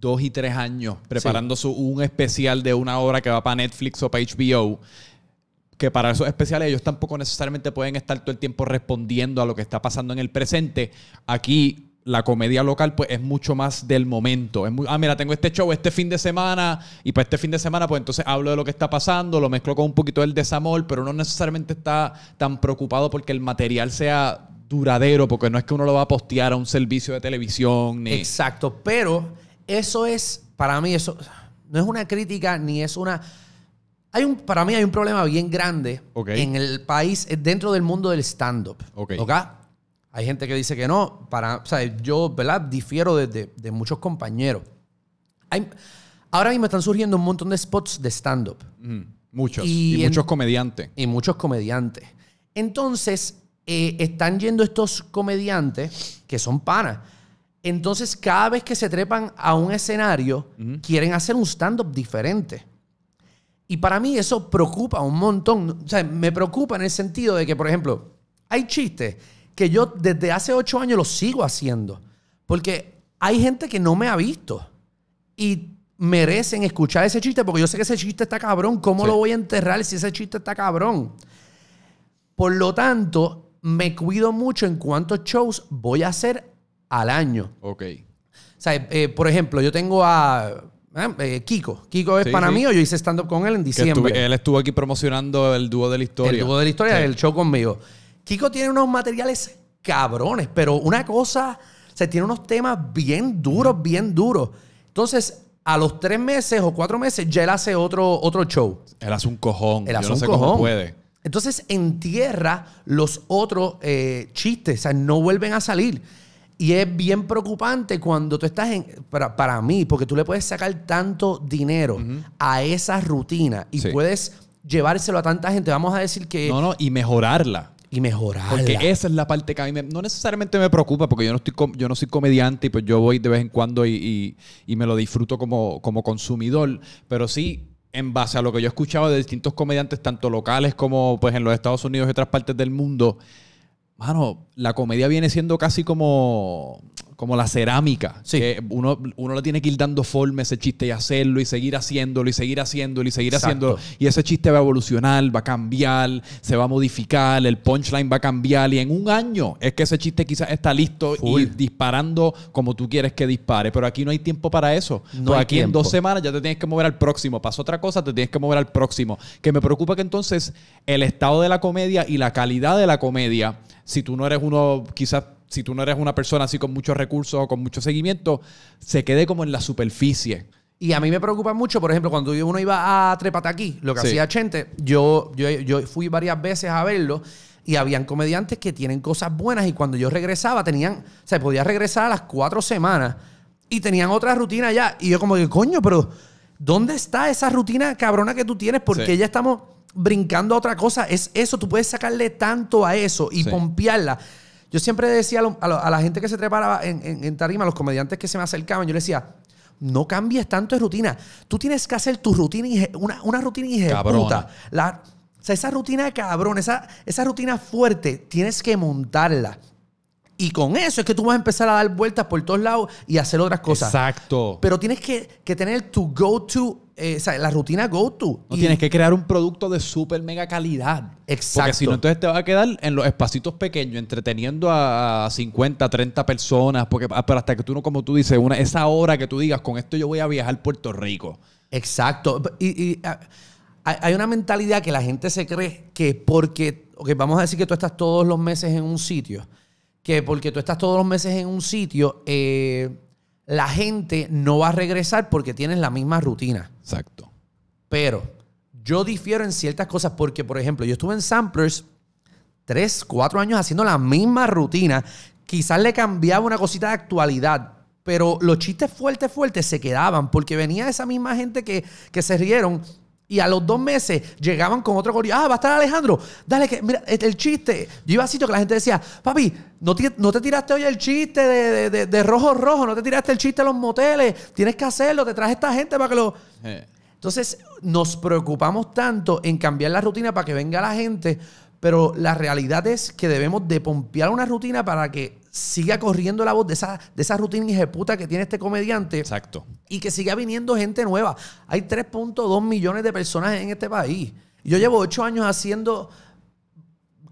Speaker 1: dos y tres años preparando su, un especial de una obra que va para Netflix o para HBO, que para esos especiales ellos tampoco necesariamente pueden estar todo el tiempo respondiendo a lo que está pasando en el presente. Aquí la comedia local pues es mucho más del momento. Es muy, ah, mira, tengo este show este fin de semana y para este fin de semana pues entonces hablo de lo que está pasando, lo mezclo con un poquito del desamor, pero no necesariamente está tan preocupado porque el material sea duradero, porque no es que uno lo va a postear a un servicio de televisión ni...
Speaker 2: Exacto, pero eso es, para mí, eso no es una crítica ni es una... Hay un, para mí hay un problema bien grande
Speaker 1: Ok.
Speaker 2: en el país, dentro del mundo del stand-up.
Speaker 1: Ok.
Speaker 2: Hay gente que dice que no. Para, o sea, yo, ¿verdad? Difiero de, de- de muchos compañeros. Hay- ahora mismo están surgiendo un montón de spots de stand-up
Speaker 1: Ujú, Muchos.
Speaker 2: Y
Speaker 1: Y,
Speaker 2: en-
Speaker 1: muchos comediantes.
Speaker 2: y muchos comediantes. Entonces, eh, están yendo estos comediantes que son panas. Entonces, cada vez que se trepan a un escenario, quieren hacer un stand-up diferente. Y para mí eso preocupa un montón. O sea, me preocupa en el sentido de que, por ejemplo, hay chistes que yo desde hace ocho años los sigo haciendo. Porque hay gente que no me ha visto. Y merecen escuchar ese chiste porque yo sé que ese chiste está cabrón. ¿Cómo
Speaker 1: Sí.
Speaker 2: lo voy a enterrar si ese chiste está cabrón? Por lo tanto, me cuido mucho en cuántos shows voy a hacer al año.
Speaker 1: Ok.
Speaker 2: O sea, eh, por ejemplo, yo tengo a eh, eh, Kiko. Kiko es
Speaker 1: Sí,
Speaker 2: para
Speaker 1: sí.
Speaker 2: mí, yo hice stand-up con él en diciembre.
Speaker 1: estuve- él estuvo aquí promocionando el dúo de la historia.
Speaker 2: El dúo de la historia del show conmigo. Kiko tiene unos materiales cabrones, pero una cosa, o sea, tiene unos temas bien duros, bien duros. Entonces, a los tres meses o cuatro meses ya él hace otro, otro show.
Speaker 1: Él hace un cojón.
Speaker 2: Él
Speaker 1: Yo
Speaker 2: hace
Speaker 1: no
Speaker 2: un
Speaker 1: sé
Speaker 2: cojón.
Speaker 1: cómo puede.
Speaker 2: Entonces entierra los otros eh, chistes, o sea, no vuelven a salir. Y es bien preocupante cuando tú estás en, para, para mí, porque tú le puedes sacar tanto dinero a esa rutina y
Speaker 1: Sí.
Speaker 2: puedes llevárselo a tanta gente. Vamos a decir que...
Speaker 1: No, no, y mejorarla.
Speaker 2: Y mejorarla.
Speaker 1: Porque esa es la parte que a mí me- no necesariamente me preocupa, porque yo no, estoy yo no soy comediante y pues yo voy de vez en cuando y, y- y me lo disfruto como, como consumidor, pero sí, en base a lo que yo he escuchado de distintos comediantes, tanto locales como pues en los Estados Unidos y otras partes del mundo, mano, la comedia viene siendo casi como, como la cerámica.
Speaker 2: Sí.
Speaker 1: Que uno, uno le tiene que ir dando forma a ese chiste y hacerlo y seguir haciéndolo y seguir haciéndolo y seguir
Speaker 2: Exacto.
Speaker 1: haciéndolo. Y ese chiste va a evolucionar, va a cambiar, se va a modificar, el punchline va a cambiar. Y en un año es que ese chiste quizás está listo
Speaker 2: Full.
Speaker 1: y disparando como tú quieres que dispare. Pero aquí no hay tiempo para eso.
Speaker 2: No
Speaker 1: Pues aquí en dos semanas ya te tienes que mover al próximo. Pasó otra cosa, te tienes que mover al próximo. Que me preocupa que entonces el estado de la comedia y la calidad de la comedia, si tú no eres uno, quizás si tú no eres una persona así con muchos recursos o con mucho seguimiento, se quede como en la superficie.
Speaker 2: Y a mí me preocupa mucho, por ejemplo, cuando uno iba a Trépate aquí, lo que
Speaker 1: Sí.
Speaker 2: hacía Chente, yo, yo, yo fui varias veces a verlo y habían comediantes que tienen cosas buenas y cuando yo regresaba tenían, o sea, podía regresar a las cuatro semanas y tenían otra rutina ya. Y yo como que, coño, pero ¿dónde está esa rutina cabrona que tú tienes? Porque
Speaker 1: Sí.
Speaker 2: ya estamos brincando a otra cosa. Es eso, tú puedes sacarle tanto a eso y
Speaker 1: Sí.
Speaker 2: pompearla. Yo siempre decía a, lo- a lo- a la gente que se treparaba en, en- en tarima, a los comediantes que se me acercaban, yo les decía, no cambies tanto de rutina. Tú tienes que hacer tu rutina, una, una rutina puta. La, o sea, esa rutina cabrón, esa, esa rutina fuerte, tienes que montarla. Y con eso es que tú vas a empezar a dar vueltas por todos lados y hacer otras cosas.
Speaker 1: Exacto.
Speaker 2: Pero tienes que, que tener tu go-to, eh, o sea, la rutina go-to.
Speaker 1: No
Speaker 2: Y-
Speaker 1: tienes que crear un producto de súper mega calidad.
Speaker 2: Exacto.
Speaker 1: Porque si no, entonces te va a quedar en los espacitos pequeños, entreteniendo a 50, 30 personas. Porque, ah, pero hasta que tú no, como tú dices, una, esa hora que tú digas, con esto yo voy a viajar a Puerto Rico.
Speaker 2: Exacto. Y, y, ah, hay hay una mentalidad que la gente se cree que porque, ok, vamos a decir que tú estás todos los meses en un sitio, que porque tú estás todos los meses en un sitio, eh, la gente no va a regresar porque tienes la misma rutina.
Speaker 1: Exacto.
Speaker 2: Pero yo difiero en ciertas cosas porque, por ejemplo, yo estuve en Samplers tres, cuatro años haciendo la misma rutina. Quizás le cambiaba una cosita de actualidad, pero los chistes fuertes, fuertes se quedaban porque venía esa misma gente que, que se rieron. Y a los dos meses llegaban con otro corillo. Ah, va a estar Alejandro. Dale, que mira, el chiste. Yo iba a sitio que la gente decía, papi, no te, no te tiraste hoy el chiste de, de- de- de rojo rojo, no te tiraste el chiste de los moteles. Tienes que hacerlo, te traje esta gente para que lo.
Speaker 1: Eh,
Speaker 2: Entonces, nos preocupamos tanto en cambiar la rutina para que venga la gente, pero la realidad es que debemos de pompear una rutina para que siga corriendo la voz de esa, de esa rutina puta que tiene este comediante
Speaker 1: exacto.
Speaker 2: y que siga viniendo gente nueva. Hay 3.2 millones de personas en este país. Yo llevo ocho años haciendo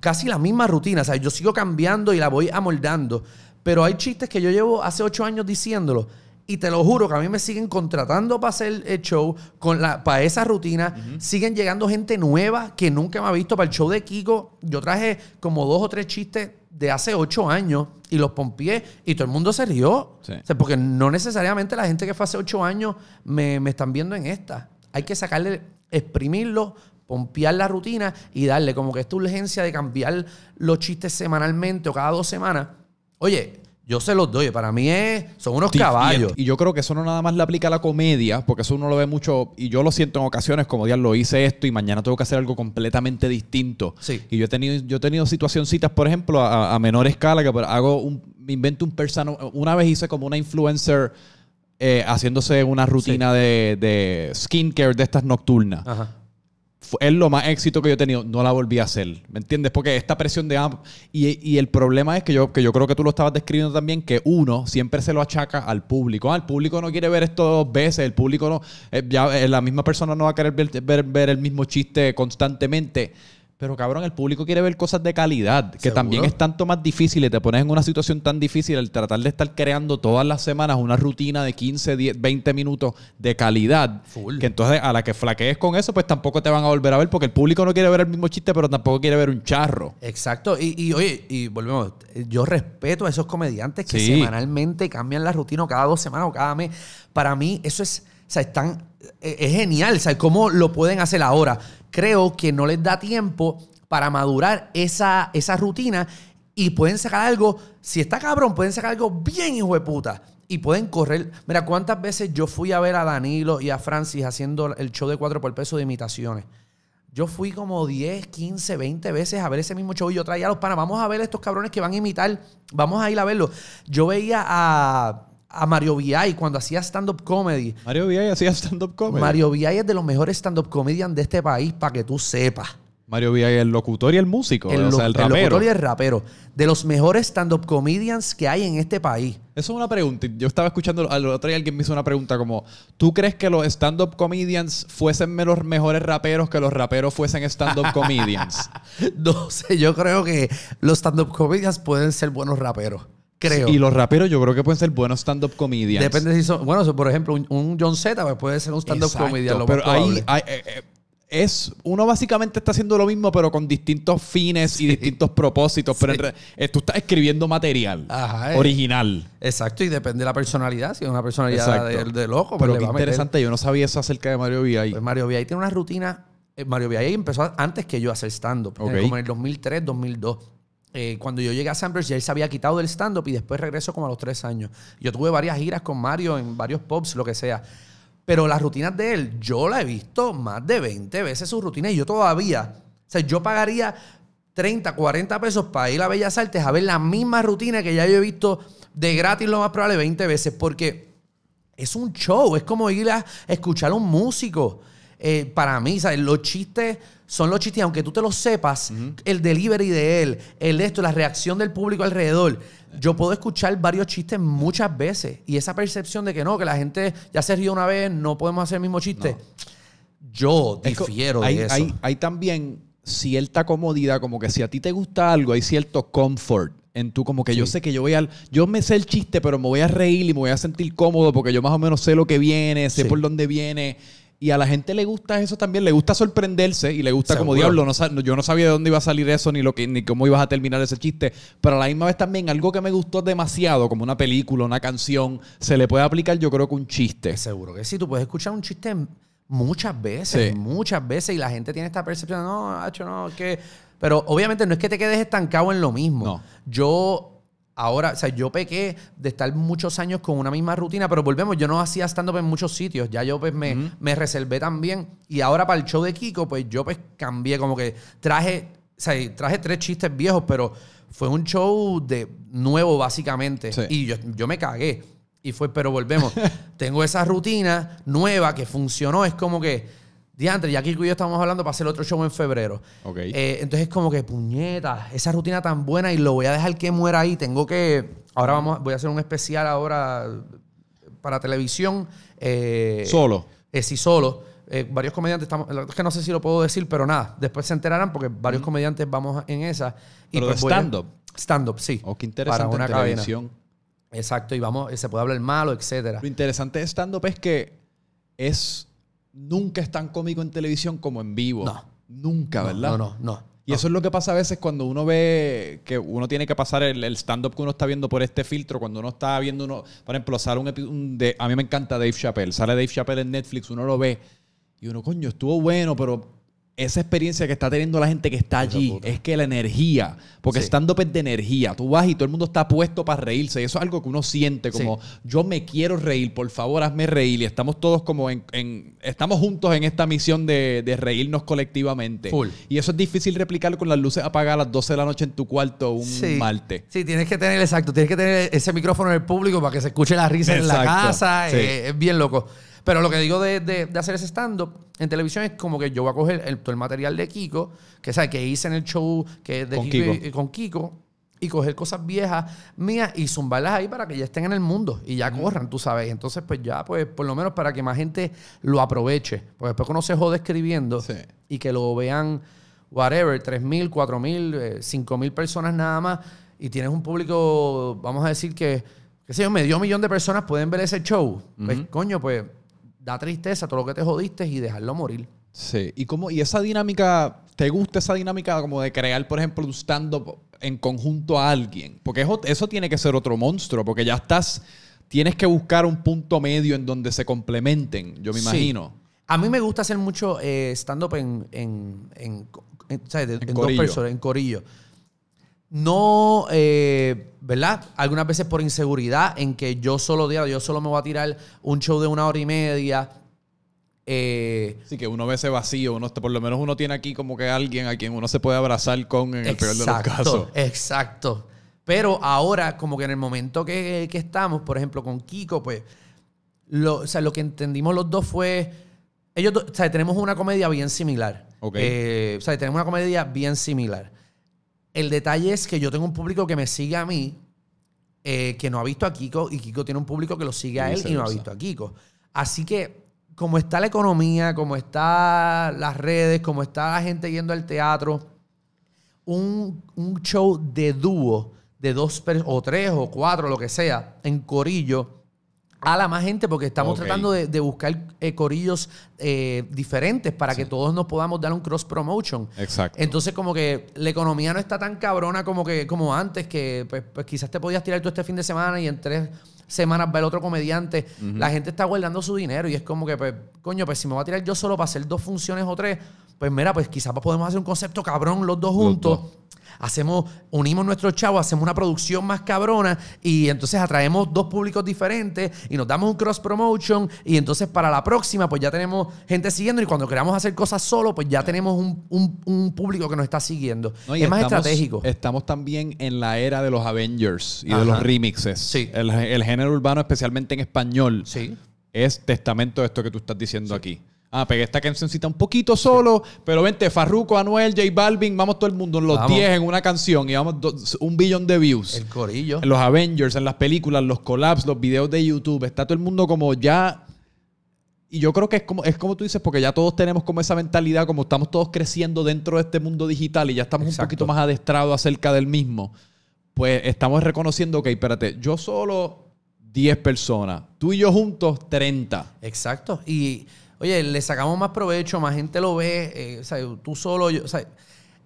Speaker 2: casi la misma rutina. O sea, yo sigo cambiando y la voy amoldando. Pero hay chistes que yo llevo hace ocho años diciéndolo. Y te lo juro que a mí me siguen contratando para hacer el show, con la, para esa rutina. Siguen llegando gente nueva que nunca me ha visto para el show de Kiko. Yo traje como dos o tres chistes de hace ocho años y los pompié y todo el mundo se rió.
Speaker 1: Sí.
Speaker 2: O sea, porque no necesariamente la gente que fue hace ocho años me, me están viendo en esta. Hay que sacarle, exprimirlo, pompear la rutina y darle como que esta urgencia de cambiar los chistes semanalmente o cada dos semanas. Oye, yo se los doy. Para mí es, son unos caballos.
Speaker 1: Y, y yo creo que eso no nada más le aplica a la comedia, porque eso uno lo ve mucho, y yo lo siento en ocasiones, como ya lo hice esto y mañana tengo que hacer algo completamente distinto.
Speaker 2: Sí.
Speaker 1: Y yo he tenido, yo he tenido situacioncitas, por ejemplo, a, a menor escala, que hago un, me invento un persona. Una vez hice como una influencer eh, haciéndose una rutina de, de skincare de estas nocturnas.
Speaker 2: Ajá.
Speaker 1: Es lo más éxito que yo he tenido. No la volví a hacer. ¿Me entiendes? Porque esta presión de... ah, Y, y el problema es que yo, que yo creo que tú lo estabas describiendo también, que uno siempre se lo achaca al público. Ah, el público no quiere ver esto dos veces. El público no... eh, ya eh, la misma persona no va a querer ver, ver- ver el mismo chiste constantemente. Pero cabrón, el público quiere ver cosas de calidad, que
Speaker 2: ¿Seguro?
Speaker 1: también es tanto más difícil y te pones en una situación tan difícil el tratar de estar creando todas las semanas una rutina de 15, 10, 20 minutos de calidad.
Speaker 2: Full.
Speaker 1: Que entonces a la que flaquees con eso, pues tampoco te van a volver a ver porque el público no quiere ver el mismo chiste, pero tampoco quiere ver un charro.
Speaker 2: Exacto. Y, y, oye, y volvemos. Yo respeto a esos comediantes que
Speaker 1: Sí.
Speaker 2: semanalmente cambian la rutina o cada dos semanas o cada mes. Para mí, eso es, o sea, están, es es genial. O sea, cómo lo pueden hacer ahora. Creo que no les da tiempo para madurar esa, esa rutina y pueden sacar algo. Si está cabrón, pueden sacar algo bien hijo de puta. Y pueden correr. Mira, cuántas veces yo fui a ver a Danilo y a Francis haciendo el show de 4 por peso de imitaciones. Yo fui como 10, 15, 20 veces a ver ese mismo show y yo traía a los panas. Vamos a ver a estos cabrones que van a imitar. Vamos a ir a verlo. Yo veía a, a Mario VI cuando hacía stand-up comedy.
Speaker 1: Mario Villay hacía stand-up comedy.
Speaker 2: Mario VI es de los mejores stand-up comedians de este país, para que tú sepas.
Speaker 1: Mario Villa el locutor y el músico,
Speaker 2: El,
Speaker 1: o sea, el
Speaker 2: lo- el
Speaker 1: rapero.
Speaker 2: locutor y el rapero. De los mejores stand-up comedians que hay en este país.
Speaker 1: Eso es una pregunta. Yo estaba escuchando al otro día alguien me hizo una pregunta como, ¿tú crees que los stand-up comedians fuesen los mejores raperos que los raperos fuesen stand-up comedians?
Speaker 2: No sé, yo creo que los stand-up comedians pueden ser buenos raperos. Creo.
Speaker 1: Y los raperos yo creo que pueden ser buenos stand-up comedians.
Speaker 2: Depende si son. Bueno, por ejemplo, un, un John Z pues, puede ser un stand-up comedian. Lo
Speaker 1: pero ahí hay- eh, eh, es uno básicamente está haciendo lo mismo pero con distintos fines y distintos propósitos pero en eh, tú estás escribiendo material
Speaker 2: Ajá,
Speaker 1: original
Speaker 2: Exacto, y depende de la personalidad. Si es una personalidad de, de loco, pues
Speaker 1: pero
Speaker 2: le
Speaker 1: qué interesante yo no sabía eso acerca de Mario Villa
Speaker 2: Pues Mario Villay tiene una rutina. Mario Villay empezó antes que yo a hacer stand-up, como en el 2003, 2002. Eh, cuando yo llegué a Sanders, ya él se había quitado del stand-up y después regresó como a los tres años. Yo tuve varias giras con Mario en varios pubs, lo que sea. Pero las rutinas de él, yo la he visto más de 20 veces su rutina y yo todavía, o sea, yo pagaría 30, 40 pesos para ir a Bellas Artes a ver la misma rutina que ya yo he visto de gratis lo más probable 20 veces porque es un show, es como ir a escuchar a un músico. Eh, para mí, ¿sabes? los chistes son los chistes, aunque tú te los sepas, el delivery de él, el de esto, la reacción del público alrededor. Yo puedo escuchar varios chistes muchas veces y esa percepción de que no, que la gente ya se rió una vez, no podemos hacer el mismo chiste. Yo
Speaker 1: Es
Speaker 2: difiero
Speaker 1: hay,
Speaker 2: de eso.
Speaker 1: hay- hay también cierta comodidad, como que si a ti te gusta algo, hay cierto comfort en tú, como que yo sé que yo voy al. Yo me sé el chiste, pero me voy a reír y me voy a sentir cómodo porque yo más o menos sé lo que viene, sé
Speaker 2: Sí.
Speaker 1: por dónde viene. Y a la gente le gusta eso también, le gusta sorprenderse y le gusta como diablo. No, yo no sabía de dónde iba a salir eso ni lo que ni cómo ibas a terminar ese chiste. Pero a la misma vez también algo que me gustó demasiado, como una película, una canción, se le puede aplicar, yo creo que un chiste.
Speaker 2: Seguro que sí, tú puedes escuchar un chiste muchas veces,
Speaker 1: Sí.
Speaker 2: muchas veces, y la gente tiene esta percepción, no, hacho, no, que... Pero obviamente no es que te quedes estancado en lo mismo.
Speaker 1: No.
Speaker 2: Yo, ahora, o sea, yo pequé de estar muchos años con una misma rutina, pero volvemos, yo no hacía stand-up en muchos sitios, ya yo pues me, me reservé también, y ahora para el show de Kiko, pues yo pues cambié, como que traje, o sea, traje tres chistes viejos, pero fue un show de nuevo básicamente,
Speaker 1: Sí.
Speaker 2: y yo, yo me cagué. Y fue, pero volvemos. Tengo esa rutina nueva que funcionó. Es como que, diantre, ya Kiko y yo estamos hablando para hacer otro show en febrero.
Speaker 1: Ok.
Speaker 2: Eh, entonces es como que, puñeta, esa rutina tan buena y lo voy a dejar que muera ahí. Tengo que, ahora vamos, voy a hacer un especial ahora para televisión. eh,
Speaker 1: Solo.
Speaker 2: eh, sí, solo. Varios comediantes estamos. Es que no sé si lo puedo decir, pero nada. Después se enterarán porque varios comediantes vamos en esa.
Speaker 1: Pero de
Speaker 2: voy a-
Speaker 1: stand-up.
Speaker 2: Stand-up, sí.
Speaker 1: Oh, qué interesante
Speaker 2: Para una
Speaker 1: en
Speaker 2: cadena.
Speaker 1: televisión.
Speaker 2: Exacto, y vamos, se puede hablar malo, etcétera.
Speaker 1: Lo interesante de stand-up es que es nunca es tan cómico en televisión como en vivo.
Speaker 2: No.
Speaker 1: Nunca, ¿verdad?
Speaker 2: No, no, no.
Speaker 1: Y eso es lo que pasa a veces cuando uno ve que uno tiene que pasar el, el stand-up que uno está viendo por este filtro. Cuando uno está viendo uno, por ejemplo, sale un, un de, a mí me encanta Dave Chappelle. Sale Dave Chappelle en Netflix, uno lo ve y uno, coño, estuvo bueno, pero esa experiencia que está teniendo la gente que está allí es que la energía, porque
Speaker 2: Sí.
Speaker 1: stand-up es de energía. Tú vas y todo el mundo está puesto para reírse. Y eso es algo que uno siente como, yo me quiero reír, por favor, hazme reír. Y estamos todos como en, en- estamos juntos en esta misión de, de reírnos colectivamente.
Speaker 2: Full.
Speaker 1: Y eso es difícil replicar con las luces apagadas a las 12 de la noche en tu cuarto un
Speaker 2: Sí.
Speaker 1: martes.
Speaker 2: Sí, tienes que tener, exacto, tienes que tener ese micrófono en el público para que se escuche la risa en la casa. eh, es bien loco. Pero lo que digo de, de- de hacer ese stand-up en televisión es como que yo voy a coger el- todo el material de Kiko, que sabe que hice en el show que de
Speaker 1: Con
Speaker 2: Kiko,
Speaker 1: Kiko.
Speaker 2: Y, con Kiko, y coger cosas viejas mías y zumbarlas ahí para que ya estén en el mundo y ya corran, tú sabes. Entonces, pues ya, pues, por lo menos para que más gente lo aproveche. Porque después que uno se jode escribiendo
Speaker 1: Sí.
Speaker 2: y que lo vean, whatever, 3.000, 4.000, eh, 5.000 personas nada más, y tienes un público, vamos a decir que, qué sé yo, medio millón de personas pueden ver ese show. Pues, coño, pues da tristeza todo lo que te jodiste y dejarlo morir.
Speaker 1: Sí. ¿Y, cómo, y esa dinámica, ¿te gusta esa dinámica como de crear, por ejemplo, un stand-up en conjunto a alguien? Porque eso, eso tiene que ser otro monstruo, porque ya estás, tienes que buscar un punto medio en donde se complementen, yo me
Speaker 2: Sí.
Speaker 1: imagino.
Speaker 2: A mí me gusta hacer mucho eh, stand-up en, en, en- en- ¿sabes? En dos personas, en corillo. No, eh, ¿verdad? Algunas veces por inseguridad, en que yo solo, yo solo me voy a tirar un show de una hora y media. Eh,
Speaker 1: Así que uno ve ese vacío, uno, por lo menos uno tiene aquí como que alguien a quien uno se puede abrazar con en el peor de los casos.
Speaker 2: Exacto. Pero ahora, como que en el momento que, que estamos, por ejemplo, con Kiko, pues, lo, o sea, lo que entendimos los dos fue, Ellos, o sea, tenemos una comedia bien similar.
Speaker 1: Ok.
Speaker 2: Eh, o sea, tenemos una comedia bien similar. El detalle es que yo tengo un público que me sigue a mí, eh, que no ha visto a Kiko, y Kiko tiene un público que lo sigue a él y no ha visto a Kiko. Así que, como está la economía, como está las redes, como está la gente yendo al teatro, un, un show de dúo, de dos o tres o cuatro, lo que sea, en corillo, a la más gente, porque estamos tratando de, de buscar eh, corillos eh, diferentes para que todos nos podamos dar un cross promotion.
Speaker 1: Exacto.
Speaker 2: Entonces, como que la economía no está tan cabrona como que como antes, que pues, pues, quizás te podías tirar tú este fin de semana y en tres semanas va el otro comediante. La gente está guardando su dinero y es como que, pues, coño, pues si me voy a tirar yo solo para hacer dos funciones o tres, pues mira, pues quizás podemos hacer un concepto cabrón los dos juntos.
Speaker 1: dos.
Speaker 2: Hacemos, unimos nuestros chavos, hacemos una producción más cabrona y entonces atraemos dos públicos diferentes y nos damos un cross promotion y entonces para la próxima pues ya tenemos gente siguiendo y cuando queramos hacer cosas solo pues ya tenemos un, un- un público que nos está siguiendo.
Speaker 1: No,
Speaker 2: es más
Speaker 1: estamos-
Speaker 2: estratégico.
Speaker 1: Estamos también en la era de los Avengers y de los remixes.
Speaker 2: Sí.
Speaker 1: El, el género urbano, especialmente en español,
Speaker 2: Sí.
Speaker 1: es testamento de esto que tú estás diciendo aquí. Ah, pegué esta cancioncita un poquito solo, pero vente, Farruko, Anuel, J Balvin, vamos todo el mundo en los
Speaker 2: Vamos.
Speaker 1: 10 en una canción y vamos dos- un billón de views.
Speaker 2: El corillo.
Speaker 1: En los Avengers, en las películas, los collabs, los videos de YouTube, está todo el mundo como ya. Y yo creo que es como, es como tú dices, porque ya todos tenemos como esa mentalidad, como estamos todos creciendo dentro de este mundo digital y ya estamos
Speaker 2: Exacto.
Speaker 1: un poquito más adestrados acerca del mismo. Pues estamos reconociendo, ok, espérate, yo solo 10 personas, tú y yo juntos 30.
Speaker 2: Exacto. Y, oye, le sacamos más provecho, más gente lo ve. eh, o sea, tú solo, yo, o sea,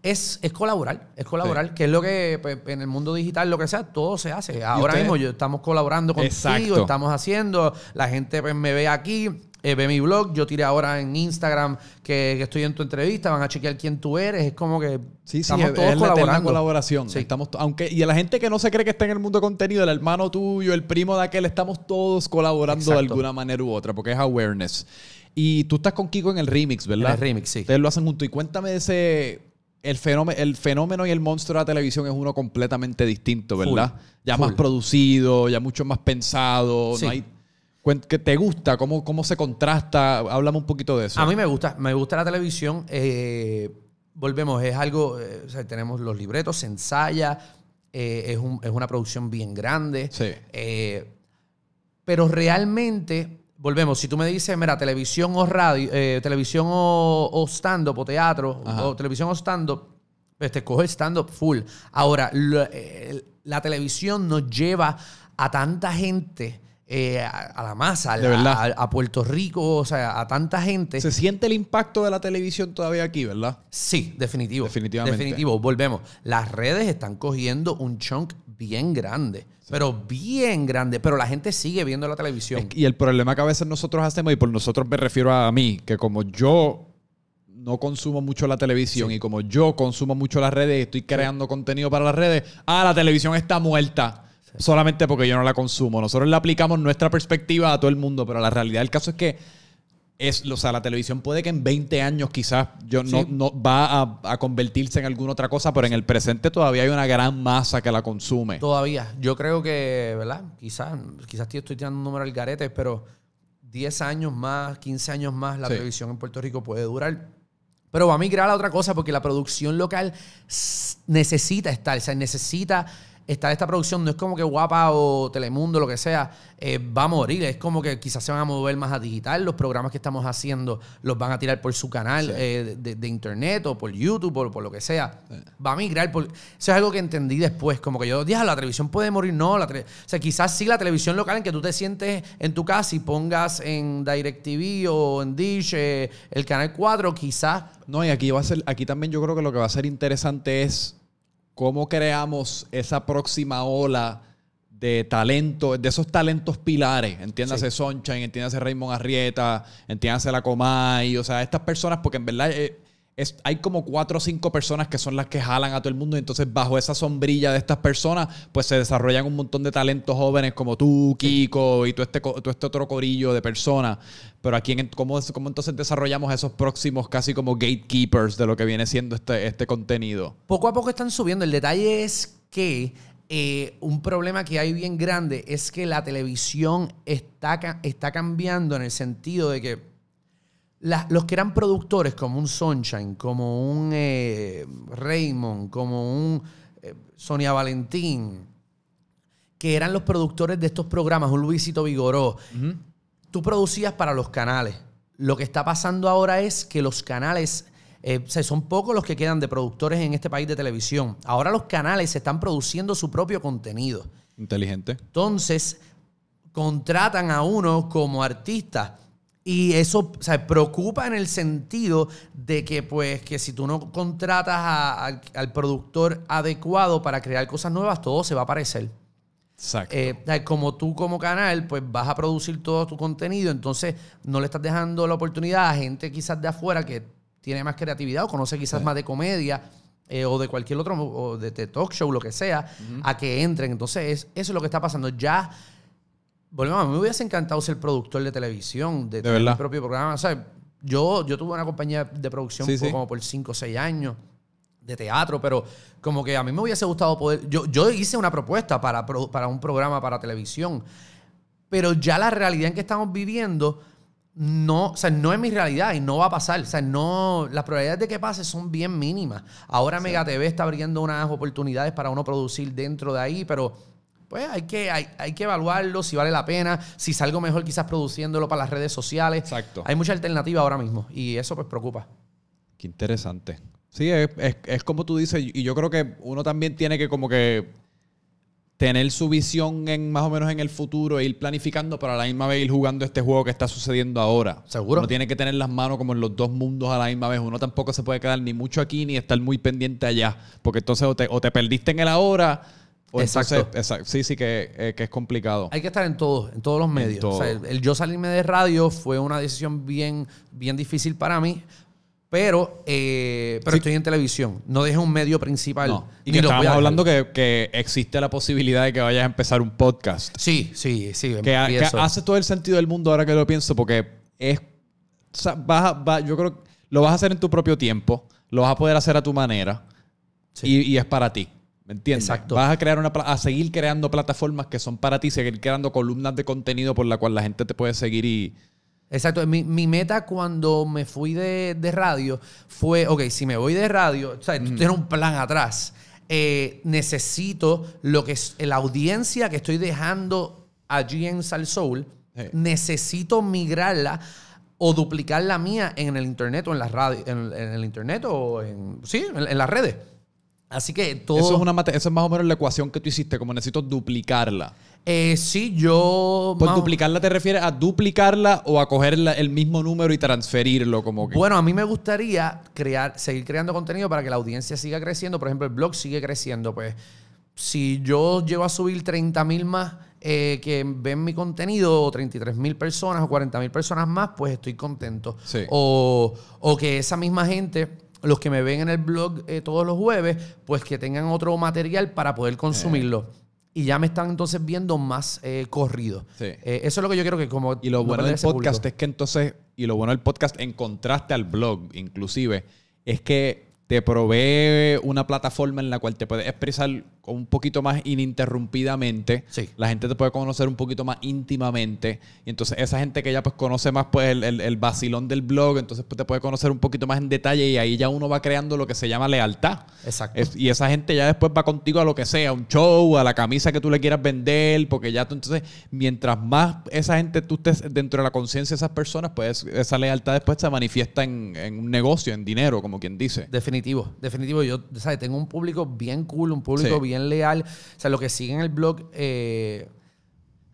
Speaker 2: es, es colaborar, es colaborar, que es lo que pues, en el mundo digital, lo que sea, todo se hace. Ahora mismo yo, estamos colaborando contigo,
Speaker 1: Exacto.
Speaker 2: estamos haciendo, la gente pues, me ve aquí, eh, ve mi blog, yo tiré ahora en Instagram que, que estoy en tu entrevista, van a chequear quién tú eres, es como que
Speaker 1: Sí, sí,
Speaker 2: estamos
Speaker 1: es,
Speaker 2: todos
Speaker 1: es la
Speaker 2: colaborando.
Speaker 1: colaboración.
Speaker 2: Sí.
Speaker 1: Estamos, aunque, y a la gente que no se cree que está en el mundo de contenido, el hermano tuyo, el primo de aquel, estamos todos colaborando de
Speaker 2: Exacto.
Speaker 1: alguna manera u otra, porque es awareness. Y tú estás con Kiko en el remix, ¿verdad?
Speaker 2: En el remix, sí.
Speaker 1: Ustedes lo hacen juntos. Y cuéntame de ese. El fenómeno, el fenómeno y el monstruo de la televisión es uno completamente distinto, ¿verdad?
Speaker 2: Full,
Speaker 1: ya
Speaker 2: full.
Speaker 1: más producido, ya mucho más pensado.
Speaker 2: Sí.
Speaker 1: No hay, cuen- ¿Qué te gusta? ¿Cómo, ¿Cómo se contrasta? Háblame un poquito de eso.
Speaker 2: A mí me gusta, me gusta la televisión. eh, volvemos, es algo, eh, o sea, tenemos los libretos, se ensaya, eh, es, un- es una producción bien grande.
Speaker 1: Sí.
Speaker 2: Pero realmente, volvemos, si tú me dices, mira, televisión o radio, eh, televisión o, o stand-up o teatro,
Speaker 1: Ajá.
Speaker 2: o televisión o stand-up, pues te coge stand-up full. Ahora, eh, la televisión nos lleva a tanta gente. eh, a, a la masa, a- a Puerto Rico, o sea, a tanta gente.
Speaker 1: Se siente el impacto de la televisión todavía aquí, ¿verdad?
Speaker 2: Sí, definitivo.
Speaker 1: Definitivamente.
Speaker 2: Definitivo. Volvemos. Las redes están cogiendo un chunk bien grande. Pero bien grande. Pero la gente sigue viendo la televisión.
Speaker 1: Es- Y el problema que a veces nosotros hacemos, y por nosotros me refiero a mí, que como yo no consumo mucho la televisión y como yo consumo mucho las redes y estoy creando contenido para las redes, ah, la televisión está muerta. Solamente porque yo no la consumo. Nosotros le aplicamos nuestra perspectiva a todo el mundo, pero la realidad del caso es que es, o sea, la televisión puede que en 20 años quizás yo no,
Speaker 2: Sí.
Speaker 1: no va a, a convertirse en alguna otra cosa, pero en el presente todavía hay una gran masa que la consume.
Speaker 2: Todavía. Yo creo que, ¿verdad? Quizás, quizás estoy tirando un número al garete, pero 10 años más, 15 años más, la
Speaker 1: Sí.
Speaker 2: televisión en Puerto Rico puede durar. Pero va a migrar a otra cosa porque la producción local necesita estar, o sea, necesita estar esta producción. No es como que Guapa o Telemundo, lo que sea, eh, va a morir. Es como que quizás se van a mover más a digital. Los programas que estamos haciendo los van a tirar por su canal
Speaker 1: Sí.
Speaker 2: eh, de, de internet o por YouTube o por lo que sea. Va a migrar. Por, eso es algo que entendí después. Como que yo dije, la televisión puede morir. No, la tele- o sea, quizás sí la televisión local en que tú te sientes en tu casa y pongas en DirecTV o en Dish eh, el canal 4, quizás
Speaker 1: No, y aquí va a ser, aquí también yo creo que lo que va a ser interesante es cómo creamos esa próxima ola de talento, de esos talentos pilares. Entiéndase Sunshine, entiéndase Raymond Arrieta, entiéndase La Comay, o sea, estas personas, porque en verdad eh, es, hay como cuatro o cinco personas que son las que jalan a todo el mundo, y entonces bajo esa sombrilla de estas personas, pues se desarrollan un montón de talentos jóvenes como tú, Kiko, y todo este, todo este otro corillo de personas. Pero aquí, en, ¿cómo, ¿cómo entonces desarrollamos esos próximos casi como gatekeepers de lo que viene siendo este, este contenido?
Speaker 2: poco a poco están subiendo. El detalle es que eh, un problema que hay bien grande es que la televisión está cambiando en el sentido de que los que eran productores, como un Sunshine, como un eh, Raymond, como un eh, Sonia Valentín, que eran los productores de estos programas, un Luisito Vigoró, tú producías para los canales. Lo que está pasando ahora es que los canales, eh, son pocos los que quedan de productores en este país de televisión. Ahora los canales están produciendo su propio contenido.
Speaker 1: Inteligente.
Speaker 2: Entonces, contratan a uno como artista y eso o preocupa en el sentido de que, pues, que si tú no contratas al productor adecuado para crear cosas nuevas, todo se va a parecer. Exacto. Eh, como tú como canal, pues vas a producir todo tu contenido, entonces no le estás dejando la oportunidad a gente quizás de afuera que tiene más creatividad o conoce quizás más de comedia eh, o de cualquier otro, o de, talk show, lo que sea, a que entren. Entonces, eso es lo que está pasando. Ya Volvemos, a mí me hubiese encantado ser productor de televisión, de, tener mi propio programa. O sea, yo, yo tuve una compañía de producción como por 5 o 6 años de teatro, pero como que a mí me hubiese gustado poder. Yo, yo hice una propuesta para, para un programa para televisión, pero ya la realidad en que estamos viviendo no, o sea, no es mi realidad y no va a pasar. O sea, no, las probabilidades de que pase son bien mínimas. Ahora Mega TV está abriendo unas oportunidades para uno producir dentro de ahí, pero pues hay que, hay, que evaluarlo, si vale la pena, si salgo mejor quizás produciéndolo para las redes sociales. Exacto. Hay mucha alternativa ahora mismo y eso pues preocupa.
Speaker 1: Qué interesante. Sí, es, como tú dices, y yo creo que uno también tiene que como que tener su visión en más o menos en el futuro e ir planificando para a la misma vez ir jugando este juego que está sucediendo ahora.
Speaker 2: Seguro.
Speaker 1: Uno tiene que tener las manos como en los dos mundos a la misma vez. Uno tampoco se puede quedar ni mucho aquí ni estar muy pendiente allá. Porque entonces o te, o te perdiste en el ahora exacto. Sí, sí, eh, que, es complicado.
Speaker 2: Hay que estar en todos, en todos los medios. el, yo salirme de radio fue una decisión bien, bien difícil para mí. Pero, eh, pero estoy en televisión. No dejé un medio principal.
Speaker 1: Y que estamos hablando que, existe la posibilidad de que vayas a empezar un podcast.
Speaker 2: Sí, sí, sí.
Speaker 1: Que, hace todo el sentido del mundo ahora que lo pienso, porque es. yo creo que lo vas a hacer en tu propio tiempo, lo vas a poder hacer a tu manera y es para ti. ¿Me entiendes? Exacto. Vas a, crear una, a seguir creando plataformas que son para ti, seguir creando columnas de contenido por la cual la gente te puede seguir y...
Speaker 2: Exacto. Mi, meta cuando me fui de, radio fue, ok, si me voy de radio, o sea, tú tienes un plan atrás. Eh, necesito lo que es la audiencia que estoy dejando allí en Sal Soul, necesito migrarla o duplicar la mía en el internet o en la radio, en, el internet o en, sí, en las redes. Así que todo.
Speaker 1: Eso es, una eso es más o menos la ecuación que tú hiciste, como necesito duplicarla.
Speaker 2: Eh, sí, yo.
Speaker 1: Pues duplicarla te refieres a duplicarla o a coger el mismo número y transferirlo, como que.
Speaker 2: Bueno, a mí me gustaría crear, seguir creando contenido para que la audiencia siga creciendo. Por ejemplo, el blog sigue creciendo. Pues, si yo llego a subir 30 mil más eh, que ven mi contenido, o 33 mil personas o 40 mil personas más, pues estoy contento. O, o que esa misma gente los que me ven en el blog eh, todos los jueves, pues que tengan otro material para poder consumirlo. Y ya me están entonces viendo más eh, corrido. Eh, eso es lo que yo quiero que como...
Speaker 1: Y lo bueno del podcast es que entonces, y lo bueno del podcast en contraste al blog inclusive, es que te provee una plataforma en la cual te puedes expresar un poquito más ininterrumpidamente. La gente te puede conocer un poquito más íntimamente. Y entonces esa gente que ya pues conoce más pues el, el, vacilón del blog, entonces pues, te puede conocer un poquito más en detalle y ahí ya uno va creando lo que se llama lealtad.
Speaker 2: Exacto.
Speaker 1: y esa gente ya después va contigo a lo que sea, un show, a la camisa que tú le quieras vender, porque ya tú entonces, mientras más esa gente tú estés dentro de la conciencia de esas personas, pues esa lealtad después se manifiesta en, en, un negocio, en dinero, como quien dice.
Speaker 2: Definitivo, definitivo. Yo, ¿sabes? Tengo un público bien cool, un público bien leal. O sea, lo que sigue en el blog, eh,